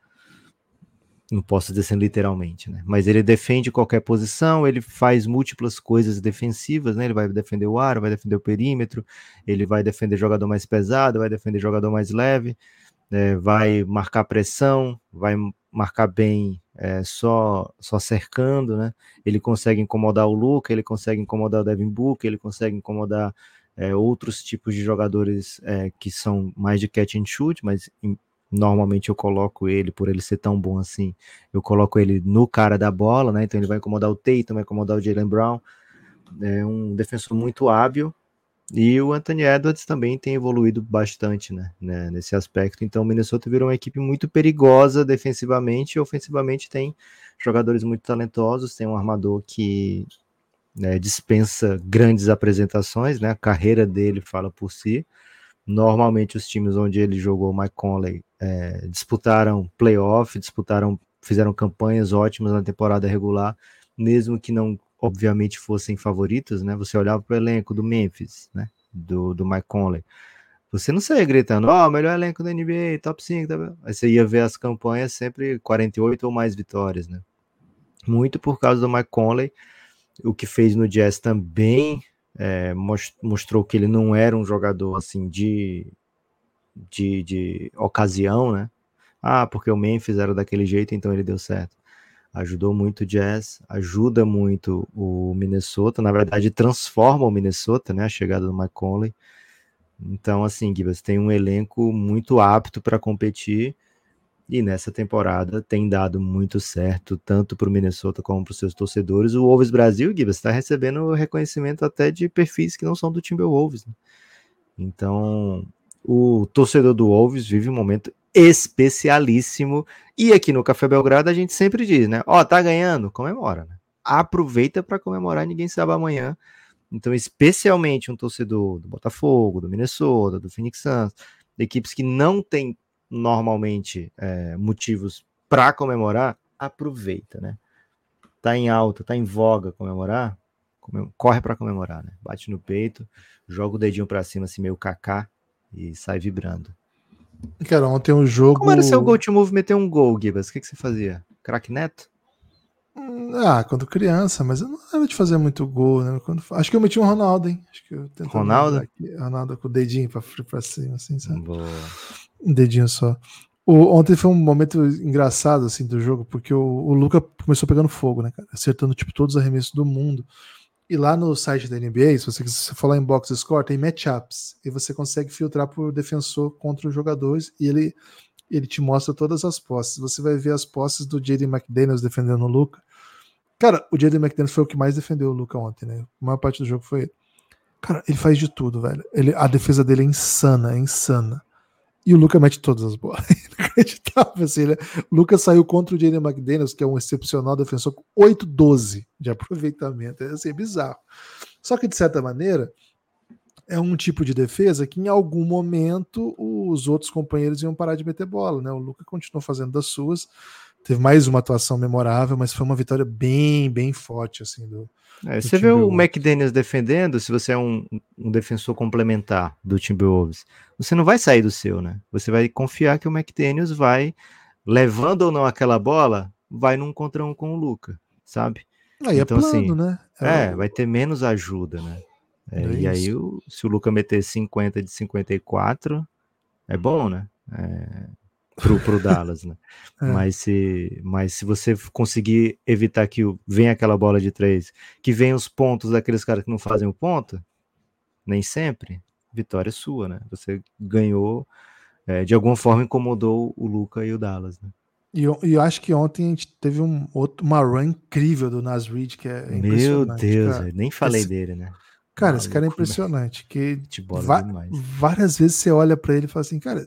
não posso dizer assim literalmente, né? Mas ele defende qualquer posição, ele faz múltiplas coisas defensivas, né? Ele vai defender o ar, vai defender o perímetro, ele vai defender jogador mais pesado, vai defender jogador mais leve, né? vai marcar pressão, vai marcar bem é, só só cercando, né? Ele consegue incomodar o Luca, ele consegue incomodar o Devin Booker, ele consegue incomodar é, outros tipos de jogadores é, que são mais de catch and shoot, mas em, normalmente eu coloco ele, por ele ser tão bom assim, eu coloco ele no cara da bola, né? Então ele vai incomodar o Tatum, vai incomodar o Jalen Brown. É um defensor muito hábil. E o Anthony Edwards também tem evoluído bastante, né, né, nesse aspecto. Então o Minnesota virou uma equipe muito perigosa defensivamente e ofensivamente tem jogadores muito talentosos, tem um armador que né, dispensa grandes apresentações, né? A carreira dele fala por si. Normalmente os times onde ele jogou, Mike Conley, é, disputaram playoff, disputaram, fizeram campanhas ótimas na temporada regular, mesmo que não, obviamente, fossem favoritos, né? Você olhava para o elenco do Memphis, né? Do, do Mike Conley. Você não saía gritando, ó, oh, melhor elenco da NBA, top 5. Tá... Aí você ia ver as campanhas sempre 48 ou mais vitórias, né? Muito por causa do Mike Conley, o que fez no Jazz também é, mostrou que ele não era um jogador assim de, de, de ocasião, né? Ah, porque o Memphis era daquele jeito, então ele deu certo. Ajudou muito o Jazz, ajuda muito o Minnesota, na verdade transforma o Minnesota, né? A chegada do Mike Conley. Então, assim, Gibas tem um elenco muito apto para competir e nessa temporada tem dado muito certo, tanto para o Minnesota como para os seus torcedores. O Wolves Brasil, Gibas, está recebendo reconhecimento até de perfis que não são do Timberwolves. Né? Então, o torcedor do Wolves vive um momento especialíssimo. E aqui no Café Belgrado a gente sempre diz, né? Ó, oh, tá ganhando, comemora, né? Aproveita para comemorar, ninguém sabe amanhã. Então, especialmente um torcedor do Botafogo, do Minnesota, do Phoenix Suns, equipes que não têm normalmente é, motivos para comemorar, aproveita, né? Tá em alta, tá em voga comemorar, corre para comemorar, né? Bate no peito, joga o dedinho para cima, assim, meio cacá, e sai vibrando. Cara, ontem um jogo. Como era seu go to move meter um gol, Gibas? O que, que você fazia? Crack neto? Ah, quando criança, mas eu não era de fazer muito gol, né? Quando... Acho que eu meti um Ronaldo, hein? Acho que eu Ronaldo? Aqui, Ronaldo com o dedinho pra, pra cima, assim, sabe? Boa. Um dedinho só. O, ontem foi um momento engraçado, assim, do jogo, porque o, o Luca começou pegando fogo, né, cara? Acertando, tipo, todos os arremessos do mundo. E lá no site da NBA, se você quiser falar em box score, tem matchups. E você consegue filtrar por defensor contra os jogadores. E ele, ele te mostra todas as posses. Você vai ver as posses do Jaden McDaniels defendendo o Luca. Cara, o Jaden McDaniels foi o que mais defendeu o Luca ontem, né? A maior parte do jogo foi ele. Cara, ele faz de tudo, velho. Ele, a defesa dele é insana, é insana. E o Luca mete todas as bolas. Inacreditável, assim, né? O Luca saiu contra o Jaden McDaniels, que é um excepcional defensor, com 8-12 de aproveitamento. É assim, é bizarro. Só que, de certa maneira, é um tipo de defesa que em algum momento os outros companheiros iam parar de meter bola, né? O Luca continuou fazendo das suas, teve mais uma atuação memorável, mas foi uma vitória bem, bem forte, assim, do, é, você vê o McDaniels defendendo, se você é um, um, defensor complementar do Timberwolves, você não vai sair do seu, né? Você vai confiar que o McDaniels vai, levando ou não aquela bola, vai num contra um com o Luca, sabe? Aí é então, é plano, assim, né? É, é, vai ter menos ajuda, né? É, é e aí, o, se o Luca meter 50 de 54, é bom, né? É, pro, pro Dallas, né? É. Mas, se, mas se você conseguir evitar que venha aquela bola de três, que venha os pontos daqueles caras que não fazem o ponto, nem sempre, vitória é sua, né? Você ganhou, é, de alguma forma incomodou o Luca e o Dallas, né? E eu, eu, acho que ontem a gente teve um, outro, uma run incrível do Nas Reed, que é Meu Deus, nem falei esse, dele, né? Cara, Maluco, esse cara é impressionante. Que va várias vezes você olha para ele e fala assim, cara,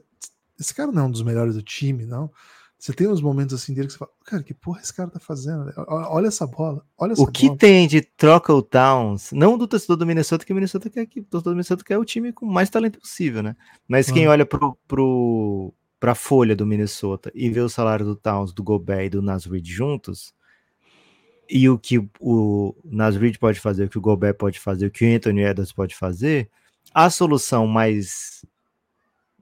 esse cara não é um dos melhores do time, não. Você tem uns momentos assim dele que você fala, cara, que porra esse cara tá fazendo? Olha essa bola, olha essa O que bola. tem de troca o Towns, não do torcedor do Minnesota, que o Minnesota quer que o torcedor do Minnesota quer o time com mais talento possível, né? Mas quem olha pro, pro, pra folha do Minnesota e vê o salário do Towns, do Gobert e do Nasrid juntos, e o que o Nasrid pode fazer, o que o Gobert pode fazer, o que o Anthony Edwards pode fazer, a solução mais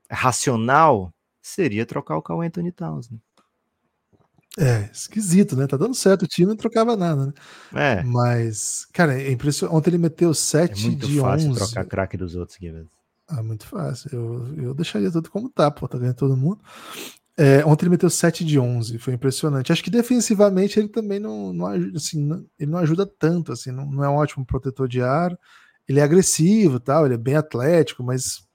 racional seria trocar o Carl Anthony Towns. Né? É, esquisito, né? Tá dando certo, o time não trocava nada, né? É. Mas, cara, é impressionante. Ontem ele meteu 7 é muito de fácil 11. trocar craque dos outros, Guilherme. Ah, muito fácil. Eu, eu deixaria tudo como tá, pô, tá ganhando todo mundo. É, ontem ele meteu 7 de 11, foi impressionante. Acho que defensivamente ele também não, não, assim, não, ele não ajuda tanto, assim, não, não é um ótimo protetor de ar. Ele é agressivo, tal, ele é bem atlético, mas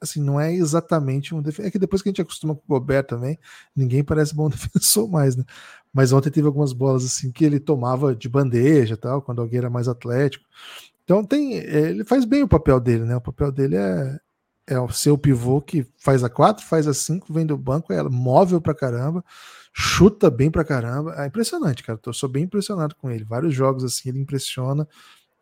assim, não é exatamente um defensor. É que depois que a gente acostuma com o Gobert também, ninguém parece bom defensor mais, né? Mas ontem teve algumas bolas assim que ele tomava de bandeja tal, quando alguém era mais atlético. Então tem, ele faz bem o papel dele, né? O papel dele é é o seu pivô que faz a 4, faz a 5, vem do banco, é móvel pra caramba, chuta bem pra caramba. É impressionante, cara. Tô, sou bem impressionado com ele. Vários jogos assim, ele impressiona.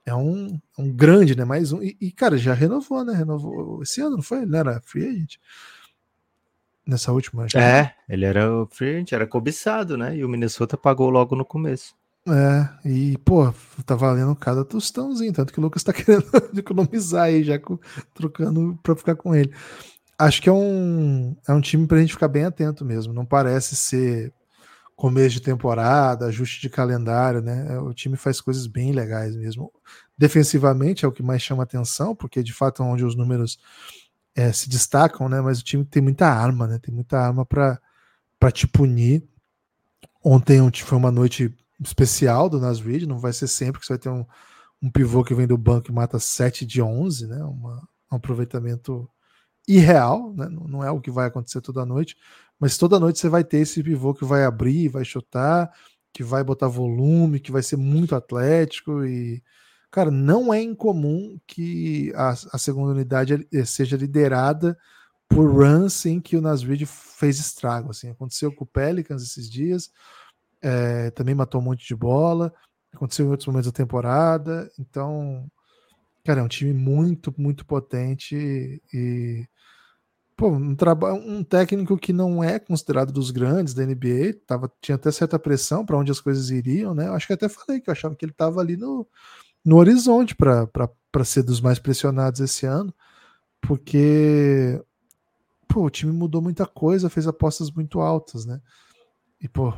É um, um grande, né? Mais um. E, e, cara, já renovou, né? Renovou esse ano, não foi? Ele era free agent? Nessa última. Acho. É, ele era o free agent, era cobiçado, né? E o Minnesota pagou logo no começo. É, e, pô, tá valendo cada tostãozinho, tanto que o Lucas tá querendo economizar aí, já com, trocando pra ficar com ele. Acho que é um, é um time pra gente ficar bem atento mesmo. Não parece ser começo de temporada, ajuste de calendário, né? O time faz coisas bem legais mesmo. Defensivamente é o que mais chama atenção, porque de fato é onde os números é, se destacam, né? Mas o time tem muita arma, né? Tem muita arma para te punir. Ontem foi uma noite especial do Nas Reed, não vai ser sempre que você vai ter um, um pivô que vem do banco e mata 7 de 11, né? Uma, um aproveitamento irreal, né? não é o que vai acontecer toda noite, mas toda noite você vai ter esse pivô que vai abrir, vai chutar, que vai botar volume, que vai ser muito atlético e cara, não é incomum que a, a segunda unidade eh, seja liderada por runs em que o Nasrid fez estrago, assim, aconteceu com o Pelicans esses dias, é, também matou um monte de bola, aconteceu em outros momentos da temporada, então, cara, é um time muito, muito potente e pô, um, um técnico que não é considerado dos grandes da NBA, tava, tinha até certa pressão para onde as coisas iriam, né? Acho que até falei que eu achava que ele estava ali no, no horizonte para ser dos mais pressionados esse ano, porque pô, o time mudou muita coisa, fez apostas muito altas, né? E, pô,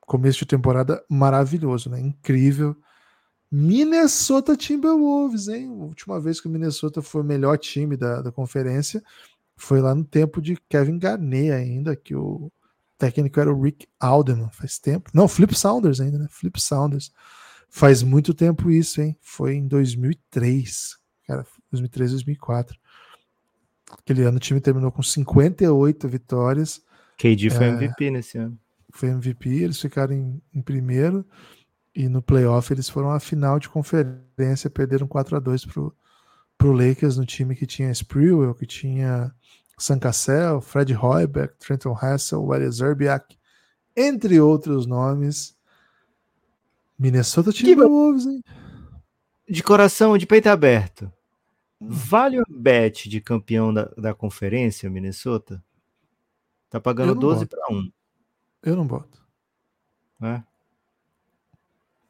começo de temporada maravilhoso, né? Incrível. Minnesota Timberwolves, hein? Última vez que o Minnesota foi o melhor time da, da conferência foi lá no tempo de Kevin Garnett ainda, que o técnico era o Rick Alderman, faz tempo. Não, Flip Saunders ainda, né? Flip Saunders. Faz muito tempo isso, hein? Foi em 2003. Cara, 2003, 2004. Aquele ano o time terminou com 58 vitórias. KD foi é, MVP nesse ano. Foi MVP, eles ficaram em, em, primeiro e no playoff eles foram à final de conferência, perderam 4 a 2 pro, pro Lakers no time que tinha Sprewell, que tinha Sam Cassell, Fred Hoiberg, Trenton Hassel, Wally Zerbiak, entre outros nomes. Minnesota Timberwolves, hein? De coração, de peito aberto. Vale o bet de campeão da, da conferência, Minnesota? Tá pagando 12 para 1. Eu não boto. É?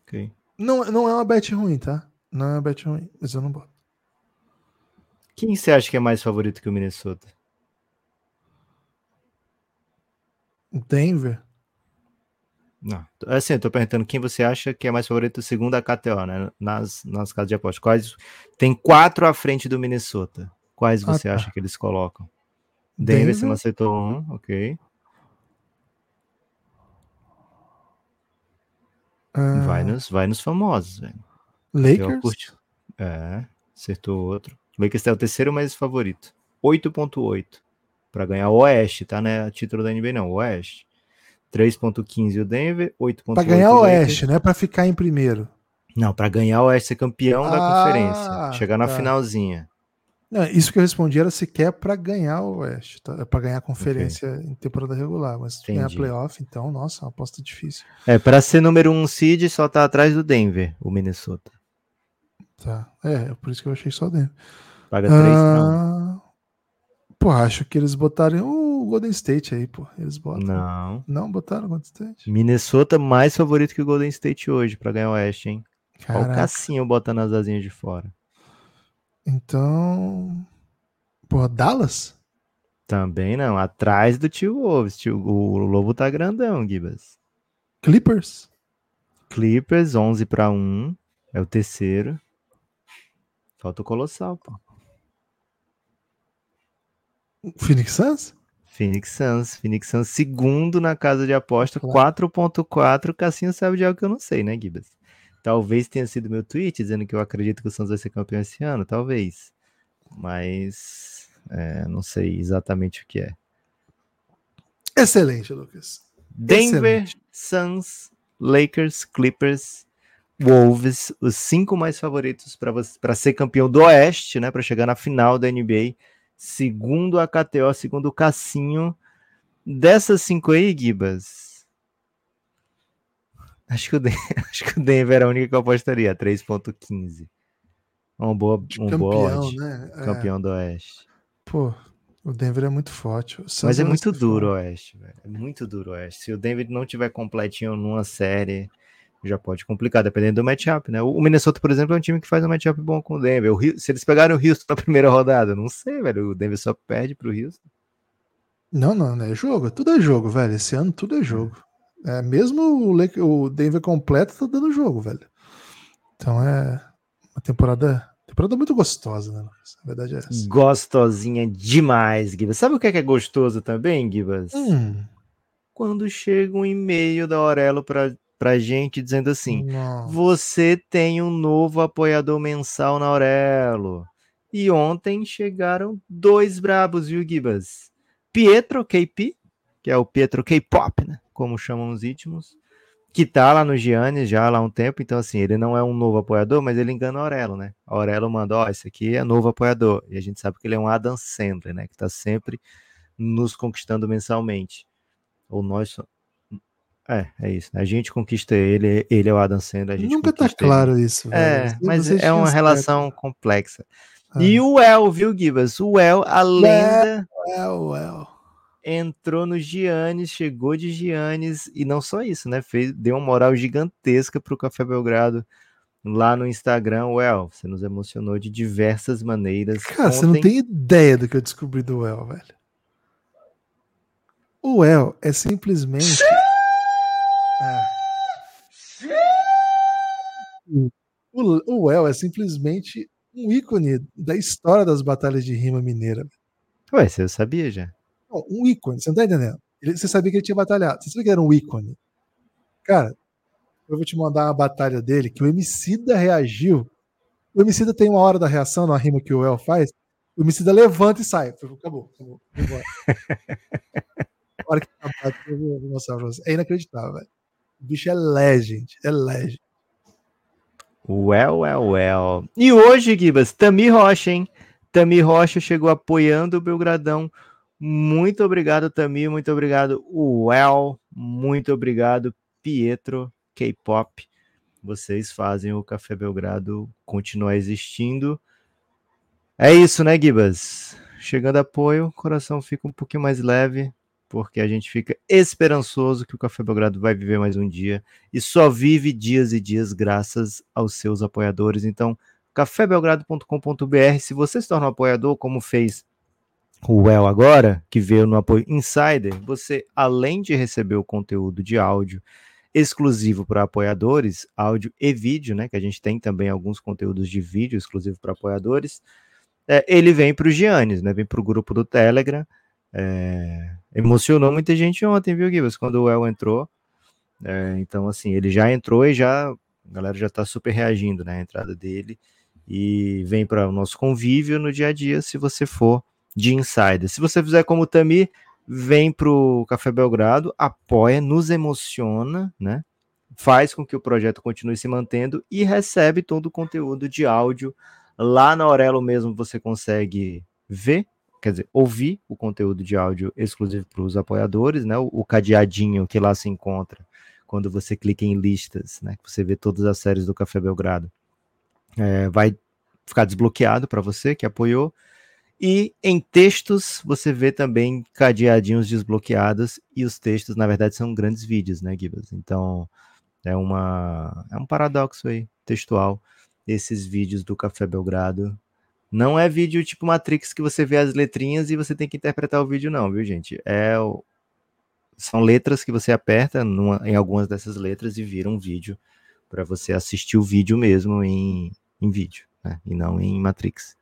Ok. Não, não é uma bet ruim, tá? Não é uma bet ruim, mas eu não boto. Quem você acha que é mais favorito que o Minnesota? Denver. Não, assim, eu tô perguntando quem você acha que é mais favorito segundo a KTO, né? Nas, nas casas de aposta. Quais tem quatro à frente do Minnesota? Quais ah, você ah, tá. acha que eles colocam? Denver, Denver, você não aceitou um, ok. Uh... Vai, nos, vai nos famosos, velho. Lakers? É, acertou outro. O Lakers é o terceiro mais favorito. 8.8 para ganhar o Oeste, tá? Né? Título da NBA não, o Oeste. 3.15 o Denver, 8.8 Para ganhar o Oeste, não é para ficar em primeiro. Não, para ganhar o Oeste, ser campeão ah, da conferência, chegar na tá. finalzinha. Não, isso que eu respondi era se quer para ganhar o Oeste, tá? É para ganhar a conferência okay. em temporada regular, mas Entendi. ganhar playoff, então, nossa, é uma aposta difícil. É, para ser número um seed, só tá atrás do Denver, o Minnesota. Tá. É, é por isso que eu achei só dentro. Paga 3 ah, Pô, acho que eles botaram o Golden State aí, pô. Eles botam. Não. Não botaram o Golden State. Minnesota mais favorito que o Golden State hoje para ganhar o Oeste, hein? Caraca. Olha o Cassinho botando as asinhas de fora. Então. Pô, Dallas? Também não. Atrás do tio Wolves. Tio, o Lobo tá grandão, Gibas. Clippers? Clippers, 11 para 1. É o terceiro. Falta o Colossal, pô. Phoenix Suns? Phoenix Suns. Phoenix Suns, segundo na casa de aposta, 4.4. Cassinho sabe de algo que eu não sei, né, Gibas? Talvez tenha sido meu tweet dizendo que eu acredito que o Suns vai ser campeão esse ano, talvez. Mas é, não sei exatamente o que é. Excelente, Lucas. Denver, Excelente. Suns, Lakers, Clippers Wolves, os cinco mais favoritos para ser campeão do Oeste, né? Para chegar na final da NBA, segundo a KTO, segundo o Cassinho. Dessas cinco aí, Gibas, acho que, o Denver, acho que o Denver era a única que eu apostaria, 3.15. É um boa, um campeão, né? É. Campeão do Oeste. Pô, o Denver é muito forte. Mas é vai muito duro o. Oeste, velho. É muito duro o Oeste. Se o Denver não tiver completinho numa série, já pode complicar, dependendo do matchup, né? O Minnesota, por exemplo, é um time que faz um matchup bom com o Denver. O Hu- se eles pegarem o Houston na primeira rodada, não sei, velho. O Denver só perde pro Houston. Não, não, não é jogo. Tudo é jogo, velho. Esse ano tudo é jogo. É, mesmo o, o Denver completo tá dando jogo, velho. Então é uma temporada, temporada muito gostosa, né? A verdade é essa. Gostosinha demais, Gibas. Sabe o que é, que é gostoso também, Gibas? Hum, Quando chega um e-mail da Aurelo pra, pra gente dizendo assim: não. Você tem um novo apoiador mensal na Aurelo. E ontem chegaram dois brabos, viu, Gibas? Pietro KP, que é o Pietro K-pop, né? Como chamam os ritmos, que tá lá no Giannis já há um tempo. Então, assim, ele não é um novo apoiador, mas ele engana a Aurelo, né? A Aurelo manda: Ó, esse aqui é novo apoiador. E a gente sabe que ele é um Adam Sandler, né? Que tá sempre nos conquistando mensalmente. Ou nós. É, é isso. né? A gente conquista ele, ele é o Adam Sandler. A gente Nunca tá conquista ele. claro isso, velho. É, mas é uma certo. relação complexa. Ah. E o El, viu, Gibas? O El, a lenda, Well, well. entrou no Giannis, chegou de Giannis, e não só isso, né? Fez, deu uma moral gigantesca pro Café Belgrado lá no Instagram. O El, você nos emocionou de diversas maneiras. Cara, você não Ontem- tem ideia do que eu descobri do El, velho. O El é simplesmente. Ah. O, El é simplesmente um ícone da história das batalhas de rima mineira. Ué, você sabia já. Não, um ícone, você não tá entendendo? Ele- você sabia que ele tinha batalhado. Você sabia que ele era um ícone? Cara, eu vou te mandar uma batalha dele que o Emicida reagiu. O Emicida tem uma hora da reação na rima que o El faz. O Emicida levanta e sai. Acabou, acabou. vou embora. a hora que acabar, eu vou mostrar pra você. É inacreditável, velho. O bicho é legend, é legend. Well, well, well. E hoje, Gibas, Tami Rocha, hein? Tami Rocha chegou apoiando o Belgradão. Muito obrigado, Tami. Muito obrigado, Well. Muito obrigado, Pietro K-Pop. Vocês fazem o Café Belgrado continuar existindo. É isso, né, Gibas? Chegando apoio, o coração fica um pouquinho mais leve, porque a gente fica esperançoso que o Café Belgrado vai viver mais um dia e só vive dias e dias graças aos seus apoiadores. Então, cafébelgrado.com.br, se você se torna um apoiador, como fez o Well agora, que veio no apoio Insider, você, além de receber o conteúdo de áudio exclusivo para apoiadores, áudio e vídeo, né? Que a gente tem também alguns conteúdos de vídeo exclusivo para apoiadores. é, ele vem para o Giannis, né? Vem para o grupo do Telegram. É, emocionou muita gente ontem, viu, Gibas? Quando o El entrou. É, então, assim, ele já entrou e já a galera já está super reagindo, né? Entrada dele. E vem para o nosso convívio no dia a dia, se você for de insider. Se você fizer como o Tami, vem para o Café Belgrado, apoia, nos emociona, né? Faz com que o projeto continue se mantendo e recebe todo o conteúdo de áudio. Lá na Aurelo mesmo você consegue ver, quer dizer, ouvir o conteúdo de áudio exclusivo para os apoiadores, né? O, o cadeadinho que lá se encontra quando você clica em listas, né? Que você vê todas as séries do Café Belgrado. É, vai ficar desbloqueado para você que apoiou. E em textos você vê também cadeadinhos desbloqueados e os textos, na verdade, são grandes vídeos, né, Gibas? Então é uma é um paradoxo aí textual esses vídeos do Café Belgrado. Não é vídeo tipo Matrix que você vê as letrinhas e você tem que interpretar o vídeo, não, viu, gente? É o... são letras que você aperta numa, em algumas dessas letras e vira um vídeo para você assistir o vídeo mesmo em, em vídeo, né? E não em Matrix.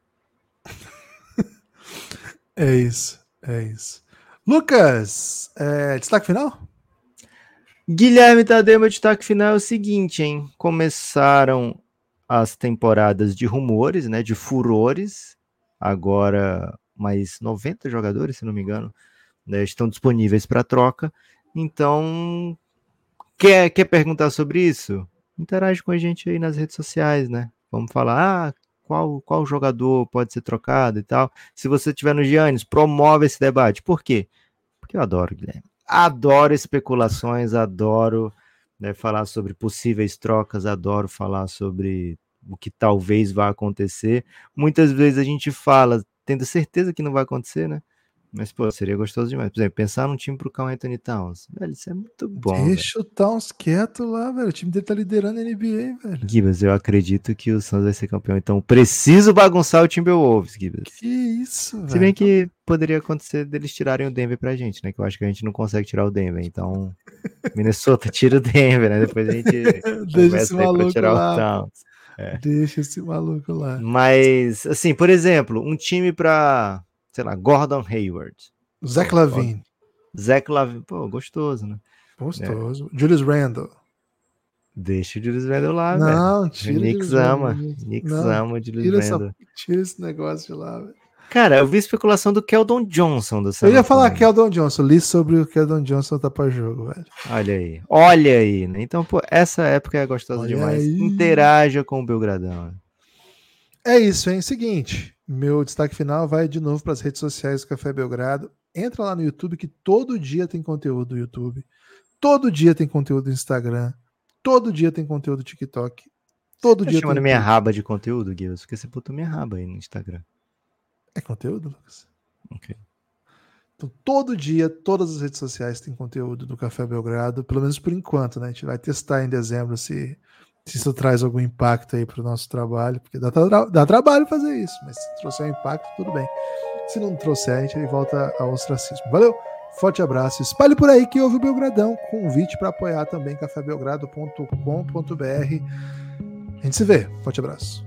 É isso, é isso. Lucas, é, destaque final? Guilherme Tadeu, meu destaque final é o seguinte, hein? Começaram as temporadas de rumores, né? De furores. Agora, mais 90 jogadores, se não me engano, né, estão disponíveis para troca. Então, quer, quer perguntar sobre isso? Interage com a gente aí nas redes sociais, né? Vamos falar, ah, qual, qual jogador pode ser trocado e tal. Se você estiver no Giannis, promove esse debate. Por quê? Porque eu adoro, Guilherme. Adoro especulações, adoro né, falar sobre possíveis trocas, adoro falar sobre o que talvez vá acontecer. Muitas vezes a gente fala, tendo certeza que não vai acontecer, né? Mas, pô, seria gostoso demais. Por exemplo, pensar num time pro Carl Anthony Towns. Velho, isso é muito bom. Deixa o Towns quieto lá, velho. O time dele tá liderando a NBA, velho. Gibas, eu acredito que o Suns vai ser campeão. Então, preciso bagunçar o Timberwolves, Gibas. Que isso, velho. Se bem que poderia acontecer deles tirarem o Denver pra gente, né? Que eu acho que a gente não consegue tirar o Denver. Então, Minnesota tira o Denver, né? Depois a gente Deixa esse maluco tirar lá. o Towns. Deixa esse maluco lá. Mas, assim, por exemplo, um time pra, sei lá, Gordon Hayward. Zach Lavine. Zach Lavine, pô, gostoso, né? Gostoso. Julius Randle. Deixa o Julius Randle lá, velho. Não, tira o Knicks Julius ama. Knicks Não, ama o Julius Tira, essa, Randle. tira esse negócio de lá, velho. Cara, eu vi especulação do Keldon Johnson do San Eu ia falar. Keldon Johnson. Li sobre o Keldon Johnson tá pra jogo, velho. Olha aí, olha aí, né? Então, pô, essa época é gostosa Olha demais. aí. Interaja com o Belgradão. É isso, hein? Seguinte, meu destaque final vai de novo para as redes sociais do Café Belgrado. Entra lá no YouTube que todo dia tem conteúdo do YouTube. Todo dia tem conteúdo do Instagram. Todo dia tem conteúdo do TikTok. Todo Tá dia chamando tem minha raba de conteúdo, Guilherme? Porque você botou minha raba aí no Instagram. É conteúdo, Lucas? Ok. Então, todo dia, todas as redes sociais têm conteúdo do Café Belgrado, pelo menos por enquanto, né? A gente vai testar em dezembro se, se isso traz algum impacto aí para o nosso trabalho, porque dá, tra- dá trabalho fazer isso, mas se trouxer um impacto, tudo bem. Se não trouxer, a gente volta ao ostracismo. Valeu, forte abraço. Espalhe por aí que houve o Belgradão. Convite para apoiar também cafébelgrado.com.br. A gente se vê. Forte abraço.